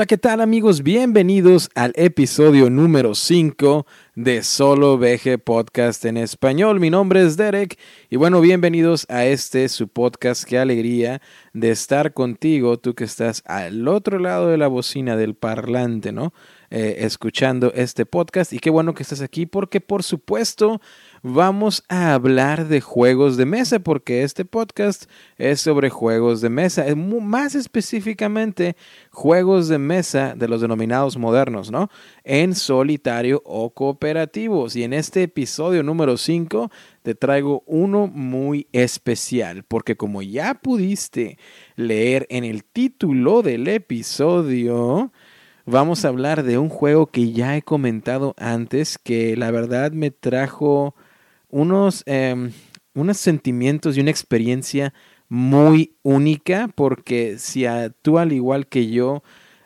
Hola, ¿qué tal amigos? Bienvenidos al episodio número 5 de Solo VG Podcast en español. Mi nombre es Derek y bueno, bienvenidos a este su podcast. Qué alegría de estar contigo, tú que estás al otro lado de la bocina del parlante, ¿no? Eh, escuchando este podcast y qué bueno que estás aquí porque por supuesto vamos a hablar de juegos de mesa, porque este podcast es sobre juegos de mesa, más específicamente juegos de mesa de los denominados modernos, ¿no? En solitario o cooperativos. Y en este episodio número 5 te traigo uno muy especial, porque como ya pudiste leer en el título del episodio, vamos a hablar de un juego que ya he comentado antes, que la verdad me trajo unos, em, unos sentimientos y una experiencia muy única, porque si tú al igual que yo,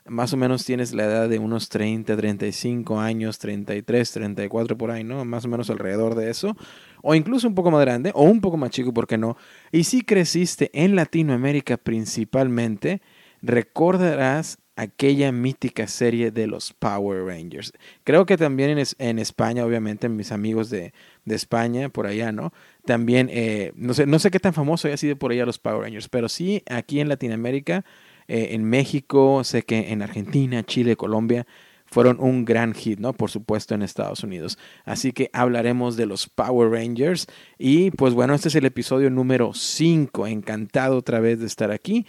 más o menos tienes la edad de unos 30, 35 años, 33, 34 por ahí, ¿no? Más o menos alrededor de eso. O incluso un poco más grande, o un poco más chico, ¿por qué no? Y si creciste en Latinoamérica principalmente, recordarás aquella mítica serie de los Power Rangers. Creo que también en, en España, obviamente, mis amigos de, de, España, por allá, ¿no? También, eh, no, sé, no sé qué tan famoso haya sido por allá los Power Rangers, pero sí aquí en Latinoamérica, eh, en México, sé que en Argentina, Chile, Colombia, fueron un gran hit, ¿no? Por supuesto en Estados Unidos. Así que hablaremos de los Power Rangers. Y pues bueno, este es el episodio número 5. Encantado otra vez de estar aquí.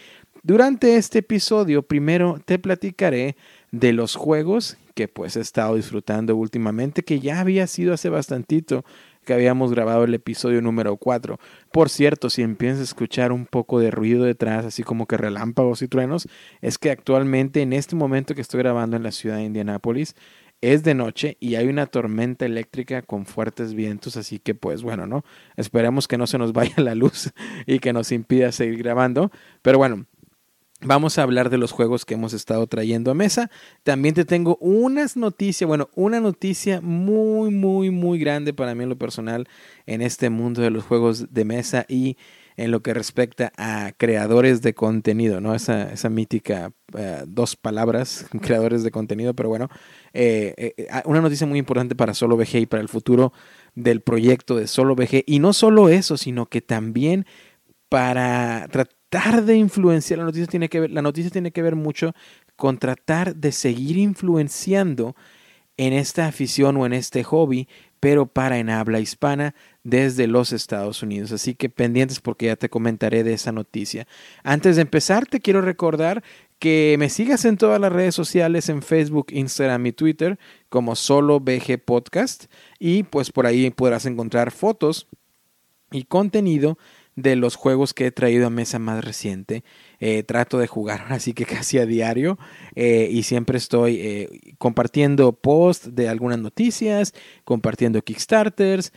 Durante este episodio, primero te platicaré de los juegos que pues he estado disfrutando últimamente, que ya había sido hace bastantito que habíamos grabado el episodio número 4. Por cierto, si empiezas a escuchar un poco de ruido detrás, así como que relámpagos y truenos, es que actualmente en este momento que estoy grabando en la ciudad de Indianápolis, es de noche y hay una tormenta eléctrica con fuertes vientos, así que pues bueno, ¿no? Esperemos que no se nos vaya la luz y que nos impida seguir grabando. Pero bueno, Vamos a hablar de los juegos que hemos estado trayendo a mesa. También te tengo unas noticias, bueno, una noticia muy, muy, muy grande para mí en lo personal en este mundo de los juegos de mesa y en lo que respecta a creadores de contenido, ¿no? Esa, esa mítica eh, dos palabras, creadores de contenido, pero bueno, eh, eh, una noticia muy importante para Solo VG y para el futuro del proyecto de Solo VG. Y no solo eso, sino que también para tratar de influenciar, la noticia tiene que ver, la noticia tiene que ver mucho con tratar de seguir influenciando en esta afición o en este hobby, pero para en habla hispana desde los Estados Unidos. Así que pendientes porque ya te comentaré de esa noticia. Antes de empezar, te quiero recordar que me sigas en todas las redes sociales, en Facebook, Instagram y Twitter, como solo BG Podcast. Y pues por ahí podrás encontrar fotos y contenido de los juegos que he traído a mesa más reciente. Eh, trato de jugar así que casi a diario eh, y siempre estoy eh, compartiendo posts de algunas noticias, compartiendo Kickstarters,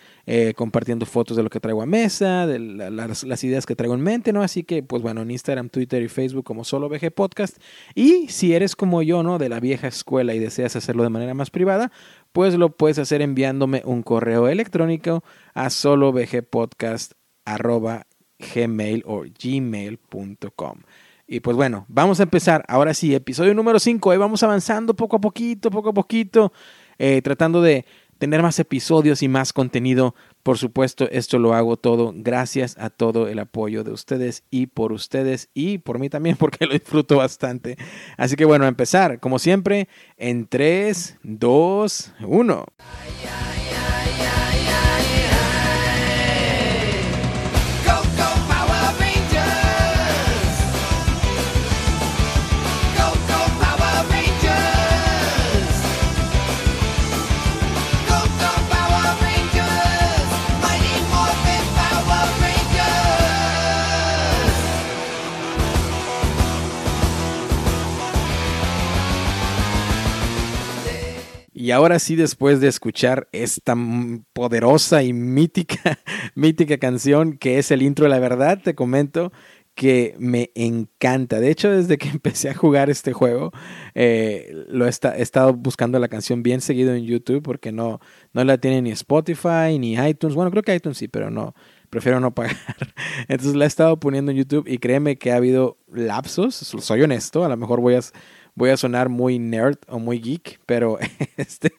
compartiendo fotos de lo que traigo a mesa, de las, ideas que traigo en mente, ¿no? Así que, pues bueno, en Instagram, Twitter y Facebook como Solo VG Podcast. Y si eres como yo, ¿no? De la vieja escuela y deseas hacerlo de manera más privada, pues lo puedes hacer enviándome un correo electrónico a solovgpodcast arroba gmail o gmail.com. Y pues bueno, vamos a empezar. Ahora sí, episodio número 5. Ahí vamos avanzando poco a poquito, poco a poquito, eh, tratando de tener más episodios y más contenido. Por supuesto, esto lo hago todo gracias a todo el apoyo de ustedes y por ustedes y por mí también porque lo disfruto bastante. Así que bueno, a empezar, como siempre, en 3, 2, 1. Y ahora sí, después de escuchar esta poderosa y mítica, mítica canción que es el intro, la verdad te comento que me encanta. De hecho, desde que empecé a jugar este juego, eh, lo he, estado buscando la canción bien seguido en YouTube porque no, no la tiene ni Spotify ni iTunes. Bueno, creo que iTunes sí, pero no, prefiero no pagar. Entonces la he estado poniendo en YouTube y créeme que ha habido lapsos, soy honesto, a lo mejor voy a voy a sonar muy nerd o muy geek, pero este,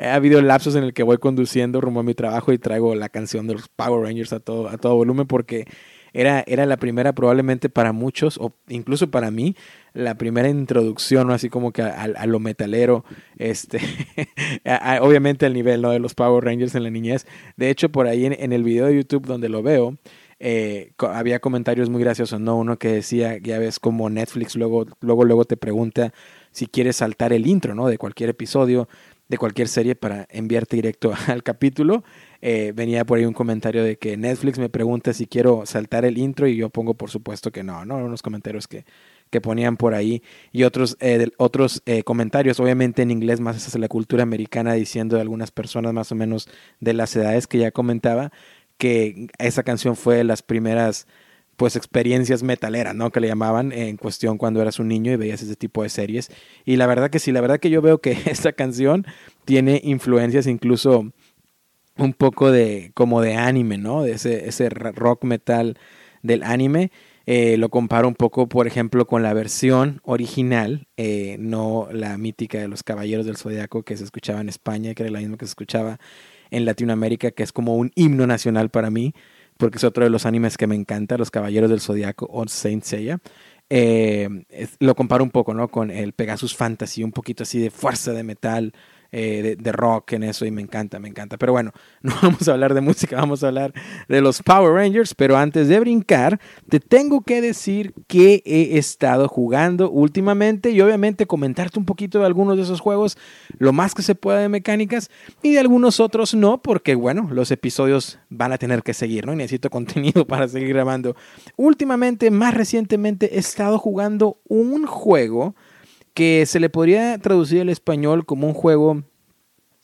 ha habido lapsos en el que voy conduciendo rumbo a mi trabajo y traigo la canción de los Power Rangers a todo, a todo volumen porque era, era la primera probablemente para muchos, o incluso para mí, la primera introducción, así como que a, lo metalero, este, obviamente al nivel ¿no? de los Power Rangers en la niñez. De hecho, por ahí en, el video de YouTube donde lo veo, eh, había comentarios muy graciosos, ¿no? Uno que decía, ya ves como Netflix luego, luego, luego te pregunta si quieres saltar el intro, ¿no? De cualquier episodio, de cualquier serie para enviarte directo al capítulo. Eh, venía por ahí un comentario de que Netflix me pregunta si quiero saltar el intro y yo pongo por supuesto que no, ¿no? Unos comentarios que, que ponían por ahí y otros, eh, otros eh, comentarios, obviamente en inglés más hacia la cultura americana, diciendo de algunas personas más o menos de las edades que ya comentaba, que esa canción fue de las primeras pues experiencias metaleras, ¿no? Que le llamaban en cuestión cuando eras un niño y veías ese tipo de series. Y la verdad que sí, la verdad que yo veo que esta canción tiene influencias incluso un poco de como de anime, ¿no? De ese, ese rock metal del anime. Eh, lo comparo un poco, por ejemplo, con la versión original, eh, no la mítica de los Caballeros del Zodiaco que se escuchaba en España, que era la misma que se escuchaba en Latinoamérica, que es como un himno nacional para mí, porque es otro de los animes que me encanta, Los Caballeros del Zodiaco o Saint Seiya. Eh, lo comparo un poco, ¿no? Con el Pegasus Fantasy, un poquito así de fuerza de metal, eh, de, rock en eso y me encanta, me encanta. Pero bueno, no vamos a hablar de música, vamos a hablar de los Power Rangers. Pero antes de brincar, te tengo que decir que he estado jugando últimamente y obviamente comentarte un poquito de algunos de esos juegos, lo más que se pueda de mecánicas y de algunos otros no, porque bueno, los episodios van a tener que seguir, ¿no? Y necesito contenido para seguir grabando. Últimamente, más recientemente, he estado jugando un juego que se le podría traducir al español como un juego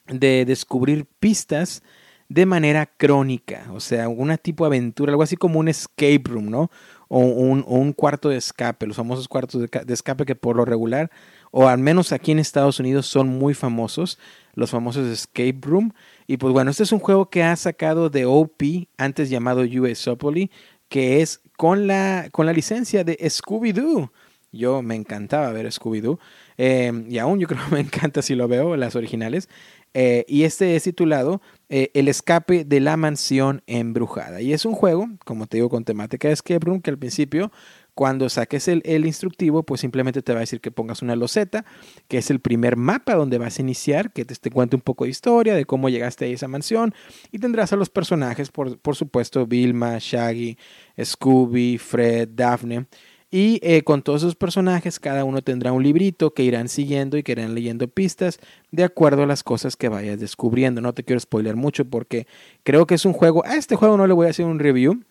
de descubrir pistas de manera crónica, o sea, una tipo aventura, algo así como un escape room, ¿no? O un, cuarto de escape, los famosos cuartos de, escape que por lo regular, o al menos aquí en Estados Unidos son muy famosos, los famosos escape room. Y pues bueno, este es un juego que ha sacado de OP, antes llamado USopoly, que es con la, con la licencia de Scooby-Doo. Yo me encantaba ver Scooby-Doo. Em, y aún yo creo que me encanta si lo veo, las originales. Eh, y este es titulado eh, El escape de la mansión embrujada. Y es un juego, como te digo, con temática de escape room, que al principio, cuando saques el, el, instructivo, pues simplemente te va a decir que pongas una loseta, que es el primer mapa donde vas a iniciar, que te, te cuente un poco de historia, de cómo llegaste a esa mansión. Y tendrás a los personajes, por, por supuesto, Vilma, Shaggy, Scooby, Fred, Daphne. Y eh, con todos esos personajes, cada uno tendrá un librito que irán siguiendo y que irán leyendo pistas de acuerdo a las cosas que vayas descubriendo. No te quiero spoiler mucho porque creo que es un juego. A este juego no le voy a hacer un review.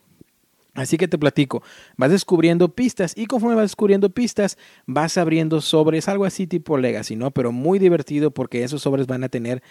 Así que te platico, vas descubriendo pistas y conforme vas descubriendo pistas vas abriendo sobres, algo así tipo Legacy, ¿no? Pero muy divertido porque esos sobres van a tener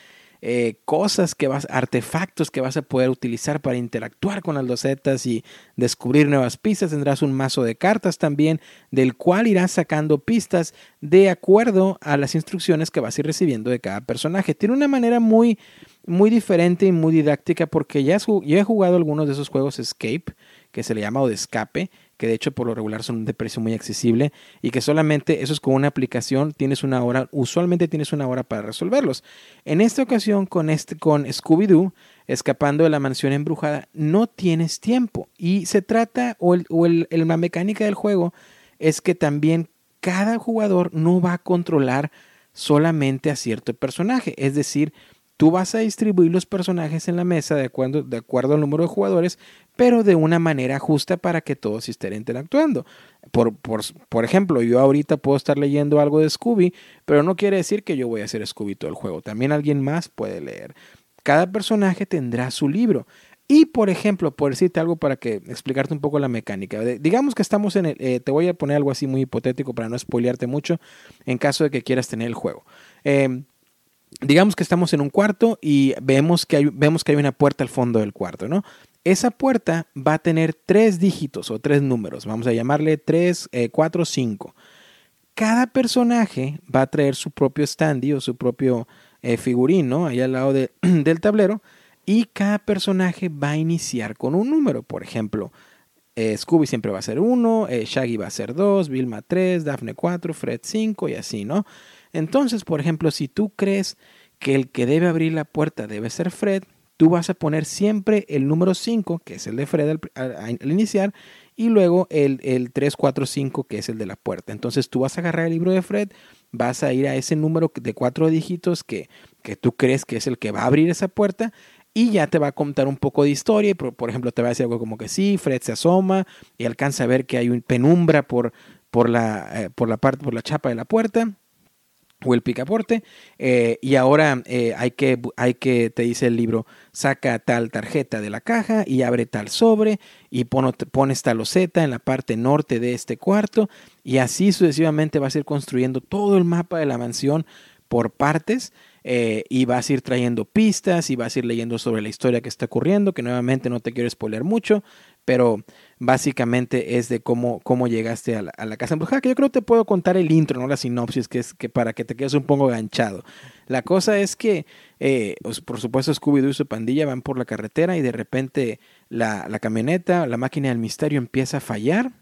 eh, cosas que vas, artefactos que vas a poder utilizar para interactuar con las losetas y descubrir nuevas pistas. Tendrás un mazo de cartas también, del cual irás sacando pistas de acuerdo a las instrucciones que vas a ir recibiendo de cada personaje. Tiene una manera muy, muy diferente y muy didáctica porque ya, he jugado algunos de esos juegos Escape, que se le llama o de escape, que de hecho por lo regular son de precio muy accesible y que solamente eso es con una aplicación, tienes una hora, usualmente tienes una hora para resolverlos. En esta ocasión con, este, con Scooby-Doo, escapando de la mansión embrujada, no tienes tiempo y se trata, o, el, la mecánica del juego es que también cada jugador no va a controlar solamente a cierto personaje, es decir, Tú vas a distribuir los personajes en la mesa de acuerdo, de acuerdo al número de jugadores, pero de una manera justa para que todos estén interactuando. Por, por, por, ejemplo, yo ahorita puedo estar leyendo algo de Scooby, pero no quiere decir que yo voy a ser Scooby todo el juego. También alguien más puede leer. Cada personaje tendrá su libro. Y, por ejemplo, por decirte algo para que explicarte un poco la mecánica. Digamos que estamos en el... Eh, te voy a poner algo así muy hipotético para no spoilearte mucho en caso de que quieras tener el juego. Eh, digamos que estamos en un cuarto y vemos que, hay, vemos que hay una puerta al fondo del cuarto, ¿no? Esa puerta va a tener tres dígitos o tres números, vamos a llamarle 3, 4, 5. Cada personaje va a traer su propio standy o su propio eh, figurín, ¿no? Ahí al lado del tablero. Y cada personaje va a iniciar con un número. Por ejemplo, eh, Scooby siempre va a ser 1, eh, Shaggy va a ser 2, Vilma 3, Daphne 4, Fred 5 y así, ¿no? Entonces, por ejemplo, si tú crees que el que debe abrir la puerta debe ser Fred, tú vas a poner siempre el número 5, que es el de Fred al, iniciar, y luego el, el 3, 4, 5, que es el de la puerta. Entonces tú vas a agarrar el libro de Fred, vas a ir a ese número de cuatro dígitos que, que tú crees que es el que va a abrir esa puerta y ya te va a contar un poco de historia. Por, por, ejemplo, te va a decir algo como que sí, Fred se asoma y alcanza a ver que hay un penumbra por, por, la, eh, por la parte, por la chapa de la puerta o el picaporte. Eh, y ahora eh, hay, que, hay que, te dice el libro, saca tal tarjeta de la caja y abre tal sobre y pone pones tal loseta en la parte norte de este cuarto. Y así sucesivamente vas a ir construyendo todo el mapa de la mansión por partes. Eh, y vas a ir trayendo pistas y vas a ir leyendo sobre la historia que está ocurriendo, que nuevamente no te quiero spoiler mucho, pero básicamente es de cómo, cómo llegaste a la, a la casa que yo creo que te puedo contar el intro, no la sinopsis, que es que para que te quedes un poco ganchado. La cosa es que, eh, pues, por supuesto, Scooby-Doo y su pandilla van por la carretera y de repente la, camioneta, la máquina del misterio empieza a fallar.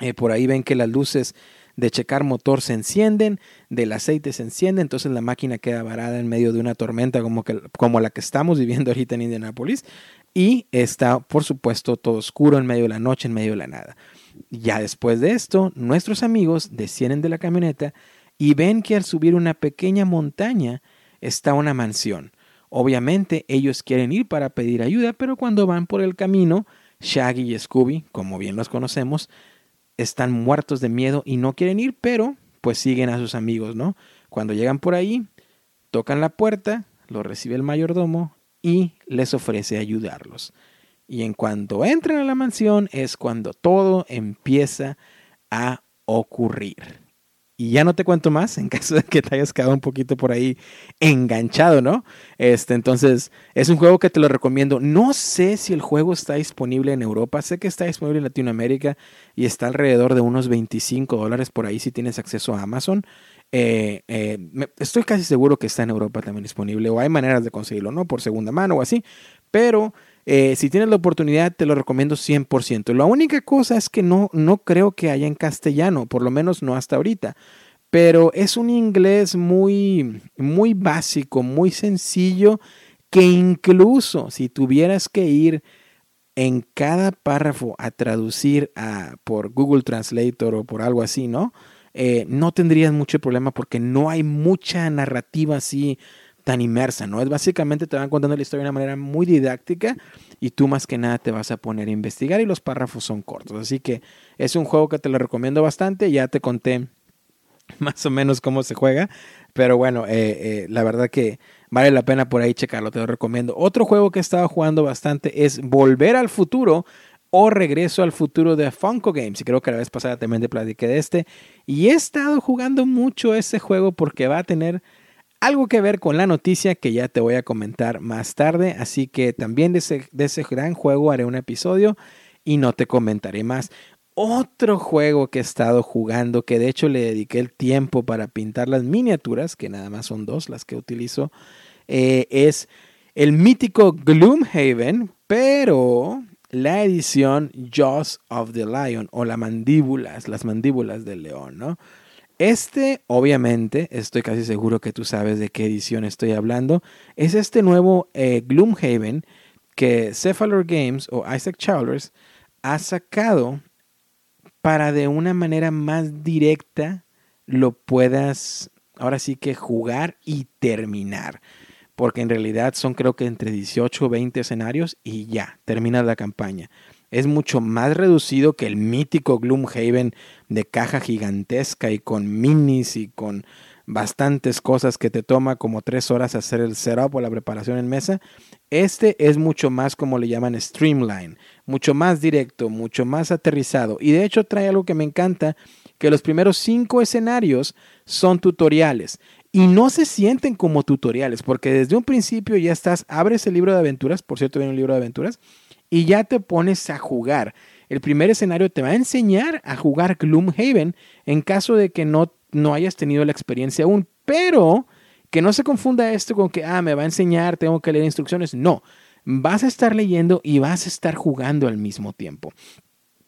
Eh, por ahí ven que las luces de checar motor se encienden, del aceite se enciende, entonces la máquina queda varada en medio de una tormenta como, que, como la que estamos viviendo ahorita en Indianapolis y está, por supuesto, todo oscuro en medio de la noche, en medio de la nada. Ya después de esto, nuestros amigos descienden de la camioneta y ven que al subir una pequeña montaña está una mansión. Obviamente ellos quieren ir para pedir ayuda, pero cuando van por el camino, Shaggy y Scooby, como bien los conocemos, están muertos de miedo y no quieren ir, pero pues siguen a sus amigos, ¿no? Cuando llegan por ahí, tocan la puerta, lo recibe el mayordomo y les ofrece ayudarlos. Y en cuanto entran a la mansión es cuando todo empieza a ocurrir. Y ya no te cuento más en caso de que te hayas quedado un poquito por ahí enganchado, ¿no? Este, entonces, es un juego que te lo recomiendo. No sé si el juego está disponible en Europa, sé que está disponible en Latinoamérica y está alrededor de unos 25 dólares por ahí si tienes acceso a Amazon. Eh, eh, estoy casi seguro que está en Europa también disponible o hay maneras de conseguirlo, ¿no? Por segunda mano o así, pero eh, si tienes la oportunidad te lo recomiendo 100%. La única cosa es que no, no creo que haya en castellano, por lo menos no hasta ahorita, pero es un inglés muy, muy básico, muy sencillo, que incluso si tuvieras que ir en cada párrafo a traducir por Google Translator o por algo así, ¿no? Eh, no tendrías mucho problema porque no hay mucha narrativa así tan inmersa, ¿no? Es básicamente te van contando la historia de una manera muy didáctica y tú más que nada te vas a poner a investigar y los párrafos son cortos. Así que es un juego que te lo recomiendo bastante. Ya te conté más o menos cómo se juega, pero bueno, eh, eh, la verdad que vale la pena por ahí checarlo, te lo recomiendo. Otro juego que he estado jugando bastante es Volver al Futuro, o Regreso al Futuro de Funko Games. Y creo que la vez pasada también te platiqué de este. Y he estado jugando mucho ese juego porque va a tener algo que ver con la noticia que ya te voy a comentar más tarde. Así que también de ese, de ese gran juego haré un episodio y no te comentaré más. Otro juego que he estado jugando, que de hecho le dediqué el tiempo para pintar las miniaturas, que nada más son dos las que utilizo, eh, es el mítico Gloomhaven, pero la edición Jaws of the Lion o las mandíbulas, las mandíbulas del león, ¿no? Este, obviamente, estoy casi seguro que tú sabes de qué edición estoy hablando, es este nuevo eh, Gloomhaven que Cephalor Games o Isaac Childers ha sacado para de una manera más directa lo puedas ahora sí que jugar y terminar porque en realidad son creo que entre 18 o 20 escenarios y ya, termina la campaña. Es mucho más reducido que el mítico Gloomhaven de caja gigantesca y con minis y con bastantes cosas que te toma como tres horas hacer el setup o la preparación en mesa. Este es mucho más como le llaman streamline, mucho más directo, mucho más aterrizado. Y de hecho trae algo que me encanta, que los primeros cinco escenarios son tutoriales y no se sienten como tutoriales, porque desde un principio ya estás, abres el libro de aventuras, por cierto, viene un libro de aventuras, y ya te pones a jugar. El primer escenario te va a enseñar a jugar Gloomhaven en caso de que no, no hayas tenido la experiencia aún, pero que no se confunda esto con que, ah, me va a enseñar, tengo que leer instrucciones. No, vas a estar leyendo y vas a estar jugando al mismo tiempo.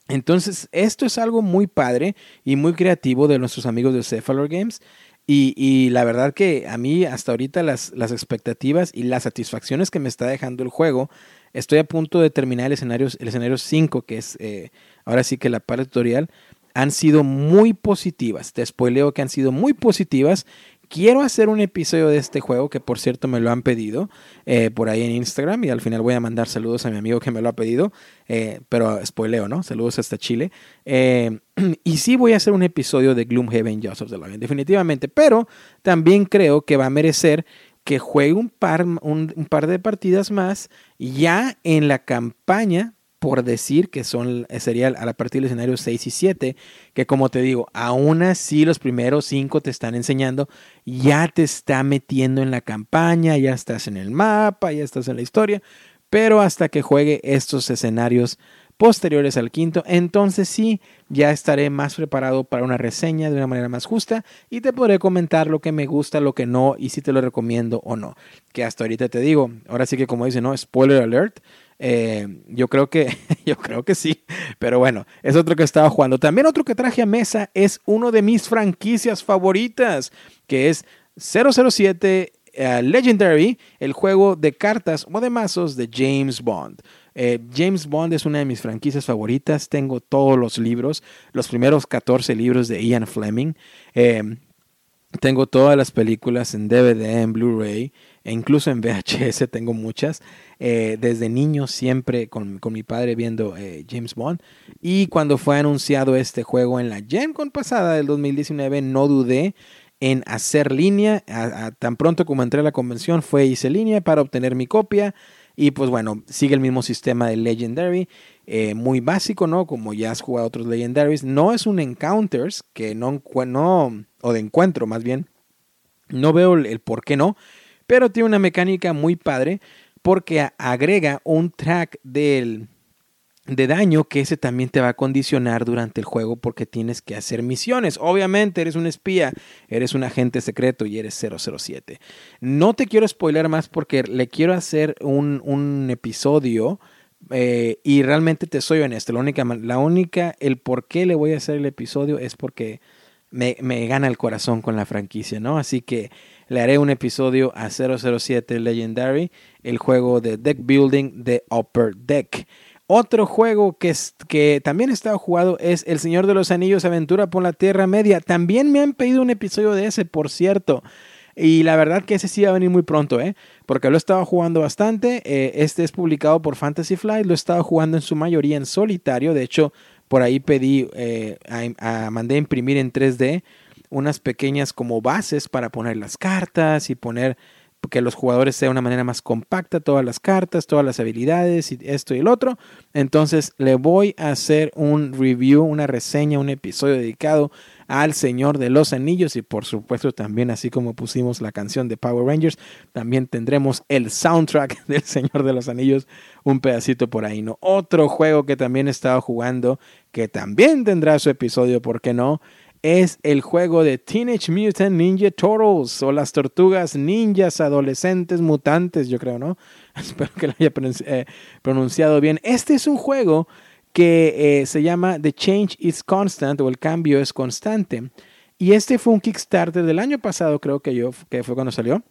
Entonces, esto es algo muy padre y muy creativo de nuestros amigos de Cephalor Games. Y, la verdad que a mí hasta ahorita las, las, expectativas y las satisfacciones que me está dejando el juego, estoy a punto de terminar el escenario, el escenario 5, que es eh, ahora sí que la parte tutorial, han sido muy positivas. Te spoileo que han sido muy positivas quiero hacer un episodio de este juego, que por cierto me lo han pedido eh, por ahí en Instagram y al final voy a mandar saludos a mi amigo que me lo ha pedido, eh, pero spoileo, ¿no? Saludos hasta Chile. Eh, y sí voy a hacer un episodio de Gloomhaven Joseph the Lion, definitivamente, pero también creo que va a merecer que juegue un par, un par de partidas más ya en la campaña por decir que son eh, sería a partir del escenario 6 y 7, que como te digo, aún así los primeros 5 te están enseñando, ya te está metiendo en la campaña, ya estás en el mapa, ya estás en la historia, pero hasta que juegue estos escenarios posteriores al quinto, entonces sí, ya estaré más preparado para una reseña de una manera más justa y te podré comentar lo que me gusta, lo que no y si te lo recomiendo o no. Que hasta ahorita te digo, ahora sí que como dice, no, spoiler alert, eh, yo creo que, yo creo que sí, pero bueno, es otro que estaba jugando. También otro que traje a mesa es uno de mis franquicias favoritas, que es 007 eh, Legendary, el juego de cartas o de mazos de James Bond. Eh, James Bond es una de mis franquicias favoritas. Tengo todos los libros, los primeros 14 libros de Ian Fleming. tengo todas las películas en DVD, en Blu-ray e incluso en VHS tengo muchas. Eh, desde niño siempre con, mi padre viendo eh, James Bond. Y cuando fue anunciado este juego en la Gen Con pasada del 2019, no dudé en hacer línea. tan pronto como entré a la convención, fue hice línea para obtener mi copia. Y pues bueno, sigue el mismo sistema de Legendary. Eh, muy básico, ¿no? Como ya has jugado otros Legendaries. No es un Encounters, que no, no o de encuentro más bien. No veo el por qué no pero tiene una mecánica muy padre porque agrega un track del, de daño que ese también te va a condicionar durante el juego porque tienes que hacer misiones. Obviamente eres un espía, eres un agente secreto y eres 007. No te quiero spoiler más porque le quiero hacer un, un episodio eh, y realmente te soy honesto. La única, la única, el por qué le voy a hacer el episodio es porque me, me gana el corazón con la franquicia, ¿no? Así que le haré un episodio a 007 Legendary, el juego de deck building de Upper Deck. Otro juego que, que también he estado jugado es El Señor de los Anillos Aventura por la Tierra Media. También me han pedido un episodio de ese, por cierto. Y la verdad que ese sí va a venir muy pronto, ¿eh? Porque lo he estado jugando bastante. Eh, este es publicado por Fantasy Flight. Lo he estado jugando en su mayoría en solitario. De hecho, por ahí pedí, eh, a, mandé a imprimir en 3D unas pequeñas como bases para poner las cartas y poner que los jugadores sea de una manera más compacta todas las cartas, todas las habilidades y esto y el otro. Entonces le voy a hacer un review, una reseña, un episodio dedicado al Señor de los Anillos y por supuesto también así como pusimos la canción de Power Rangers, también tendremos el soundtrack del Señor de los Anillos, un pedacito por ahí, ¿no? Otro juego que también he estado jugando, que también tendrá su episodio, ¿por qué no? Es el juego de Teenage Mutant Ninja Turtles o las tortugas ninjas adolescentes mutantes, yo creo, ¿no? Espero que lo haya eh, pronunciado bien. Este es un juego que eh, se llama The Change is Constant o el cambio es constante. Y este fue un Kickstarter del año pasado, creo que yo, que fue cuando salió,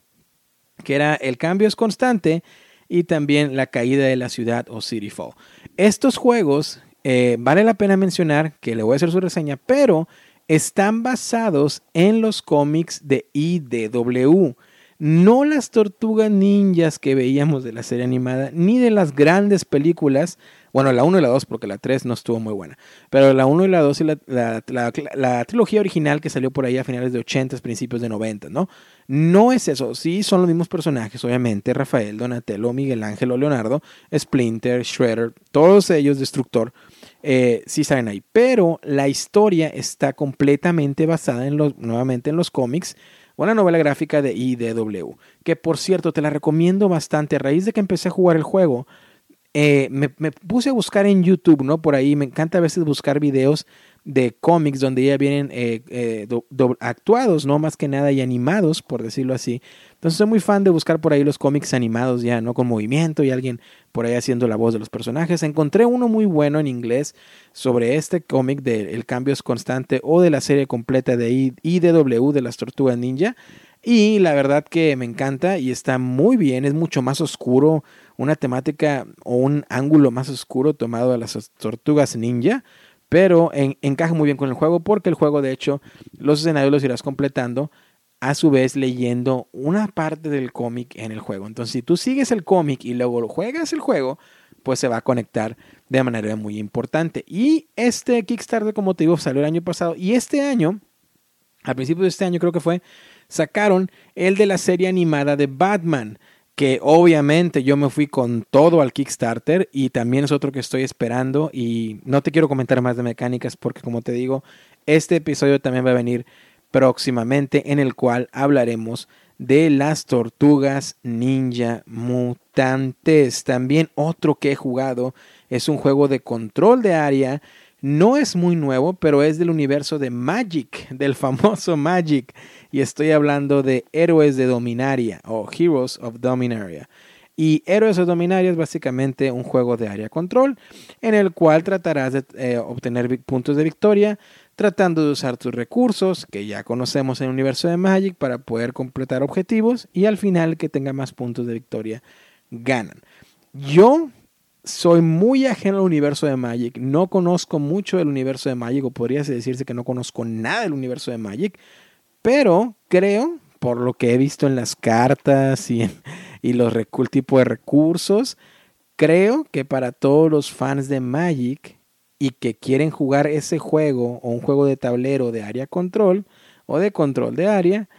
que era el cambio es constante y también la caída de la ciudad o City Fall. Estos juegos, eh, vale la pena mencionar que le voy a hacer su reseña, pero están basados en los cómics de IDW. No las tortugas ninjas que veíamos de la serie animada, ni de las grandes películas. Bueno, la 1 y la 2, porque la 3 no estuvo muy buena. Pero la 1 y la 2 y la, trilogía original que salió por ahí a finales de 80, principios de 90, ¿no? No es eso. Sí, son los mismos personajes, obviamente. Rafael, Donatello, Miguel Ángel Leonardo, Splinter, Shredder, todos ellos, Destructor eh, sí salen ahí. Pero la historia está completamente basada en los, nuevamente en los cómics o la novela gráfica de IDW. Que por cierto, te la recomiendo bastante. A raíz de que empecé a jugar el juego, eh, me, puse a buscar en YouTube, ¿no? Por ahí me encanta a veces buscar videos de cómics donde ya vienen eh, eh, actuados, no más que nada y animados, por decirlo así. Entonces soy muy fan de buscar por ahí los cómics animados ya, ¿no? Con movimiento y alguien por ahí haciendo la voz de los personajes. Encontré uno muy bueno en inglés sobre este cómic de El cambio es constante o de la serie completa de IDW de las tortugas ninja. Y la verdad que me encanta y está muy bien, es mucho más oscuro, una temática o un ángulo más oscuro tomado de las tortugas ninja pero encaja muy bien con el juego porque el juego de hecho los escenarios los irás completando a su vez leyendo una parte del cómic en el juego. Entonces si tú sigues el cómic y luego juegas el juego, pues se va a conectar de manera muy importante. Y este Kickstarter, como te digo, salió el año pasado y este año, a principios de este año creo que fue, sacaron el de la serie animada de Batman que obviamente yo me fui con todo al Kickstarter y también es otro que estoy esperando y no te quiero comentar más de mecánicas porque como te digo, este episodio también va a venir próximamente en el cual hablaremos de las tortugas ninja mutantes. También otro que he jugado es un juego de control de área. No es muy nuevo, pero es del universo de Magic, del famoso Magic y estoy hablando de Héroes de Dominaria o Heroes of Dominaria. Y Héroes of Dominaria es básicamente un juego de área control en el cual tratarás de eh, obtener puntos de victoria tratando de usar tus recursos que ya conocemos en el universo de Magic para poder completar objetivos y al final que tenga más puntos de victoria ganan. Yo soy muy ajeno al universo de Magic, no conozco mucho del universo de Magic o podría decirse que no conozco nada del universo de Magic, pero creo, por lo que he visto en las cartas y, los tipo de recursos, creo que para todos los fans de Magic y que quieren jugar ese juego o un juego de tablero de área control o de control de área,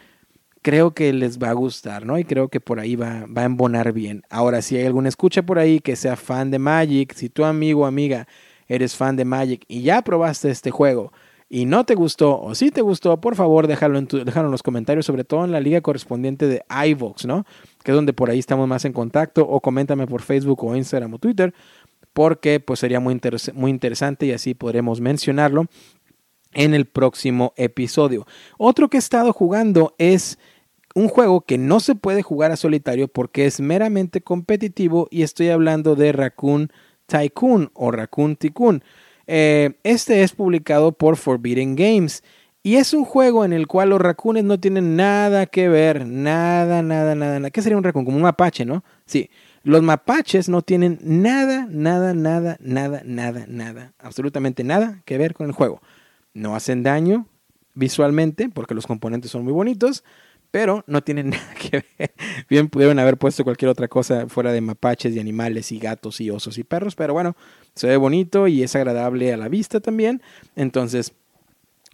creo que les va a gustar, ¿no? Y creo que por ahí va, va a embonar bien. Ahora, si hay algún escucha por ahí que sea fan de Magic, si tu amigo o amiga eres fan de Magic y ya probaste este juego, y no te gustó o si te gustó, por favor déjalo en, déjalo en los comentarios, sobre todo en la liga correspondiente de iVox, ¿no? Que es donde por ahí estamos más en contacto o coméntame por Facebook o Instagram o Twitter porque pues sería muy, muy interesante y así podremos mencionarlo en el próximo episodio. Otro que he estado jugando es un juego que no se puede jugar a solitario porque es meramente competitivo y estoy hablando de Raccoon Tycoon o Raccoon Tycoon. Eh, este es publicado por Forbidden Games y es un juego en el cual los raccoons no tienen nada que ver, nada, nada, nada, nada. ¿Qué sería un raccoon? Como un mapache, ¿no? Sí. Los mapaches no tienen nada, nada, nada, nada, nada, nada, absolutamente nada que ver con el juego. No hacen daño visualmente porque los componentes son muy bonitos, pero no tienen nada que ver. Bien pudieron haber puesto cualquier otra cosa fuera de mapaches y animales y gatos y osos y perros, pero bueno, se ve bonito y es agradable a la vista también. Entonces,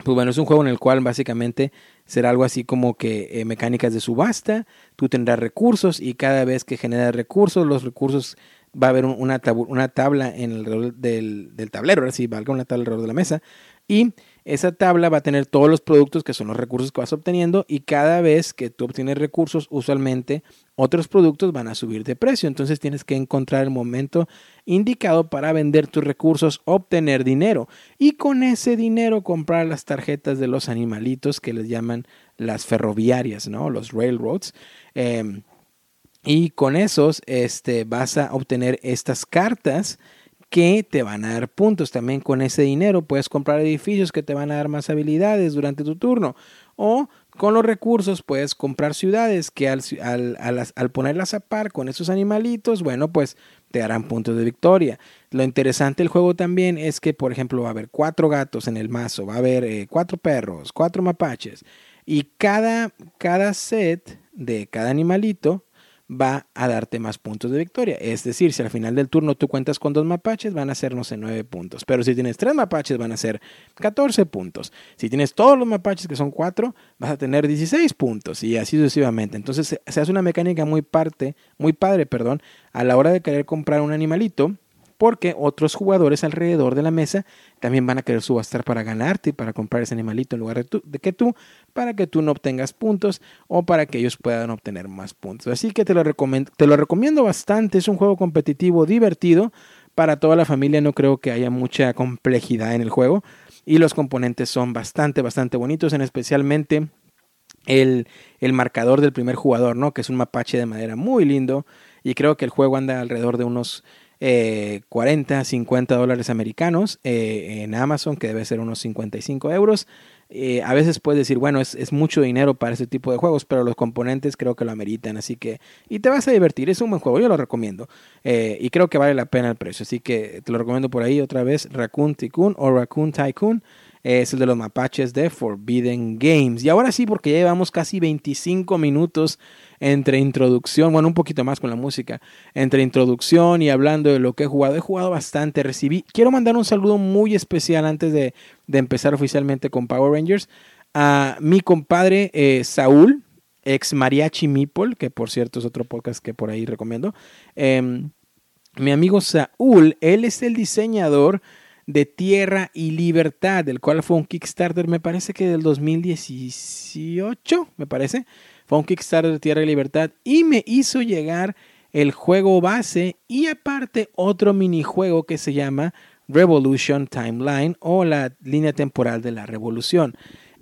pues bueno, es un juego en el cual básicamente será algo así como que eh, mecánicas de subasta, tú tendrás recursos y cada vez que generas recursos, los recursos va a haber una, tabla en el del, del tablero, así valga una tabla alrededor de la mesa, y esa tabla va a tener todos los productos que son los recursos que vas obteniendo y cada vez que tú obtienes recursos, usualmente otros productos van a subir de precio. Entonces tienes que encontrar el momento indicado para vender tus recursos, obtener dinero y con ese dinero comprar las tarjetas de los animalitos que les llaman las ferroviarias, ¿no? Los railroads. Em, y con esos este, vas a obtener estas cartas que te van a dar puntos. También con ese dinero puedes comprar edificios que te van a dar más habilidades durante tu turno. O con los recursos puedes comprar ciudades que al, al, ponerlas a par con esos animalitos, bueno, pues te darán puntos de victoria. Lo interesante del juego también es que, por ejemplo, va a haber cuatro gatos en el mazo, va a haber eh, cuatro perros, cuatro mapaches. Y cada, cada set de cada animalito va a darte más puntos de victoria. Es decir, si al final del turno tú cuentas con dos mapaches, van a ser, no sé, nueve puntos. Pero si tienes tres mapaches, van a ser 14 puntos. Si tienes todos los mapaches, que son cuatro, vas a tener 16 puntos y así sucesivamente. Entonces se hace una mecánica muy parte, muy padre, perdón, a la hora de querer comprar un animalito porque otros jugadores alrededor de la mesa también van a querer subastar para ganarte y para comprar ese animalito en lugar de, que tú, para que tú no obtengas puntos o para que ellos puedan obtener más puntos. Así que te lo, recomiendo, te lo recomiendo bastante, es un juego competitivo divertido para toda la familia, no creo que haya mucha complejidad en el juego. y los componentes son bastante, bastante bonitos, en especialmente el, el, marcador del primer jugador, ¿no? Que es un mapache de madera muy lindo y creo que el juego anda alrededor de unos 40, 50 dólares americanos en Amazon, que debe ser unos 55 euros. Eh, a veces puedes decir, bueno, es, mucho dinero para ese tipo de juegos, pero los componentes creo que lo ameritan, así que, y te vas a divertir, es un buen juego, yo lo recomiendo, eh, y creo que vale la pena el precio, así que te lo recomiendo por ahí otra vez, Raccoon Tycoon o Raccoon Tycoon, es el de los mapaches de Forbidden Games. Y ahora sí, porque ya llevamos casi 25 minutos entre introducción, bueno, un poquito más con la música, entre introducción y hablando de lo que he jugado. He jugado bastante, recibí. Quiero mandar un saludo muy especial antes de, empezar oficialmente con Power Rangers a mi compadre eh, Saúl, ex Mariachi Meeple, que por cierto es otro podcast que por ahí recomiendo. Em, mi amigo Saúl, él es el diseñador de Tierra y Libertad, del cual fue un Kickstarter, me parece que del 2018, me parece. Fue un Kickstarter de Tierra y Libertad y me hizo llegar el juego base y aparte otro minijuego que se llama Revolution Timeline o la línea temporal de la revolución.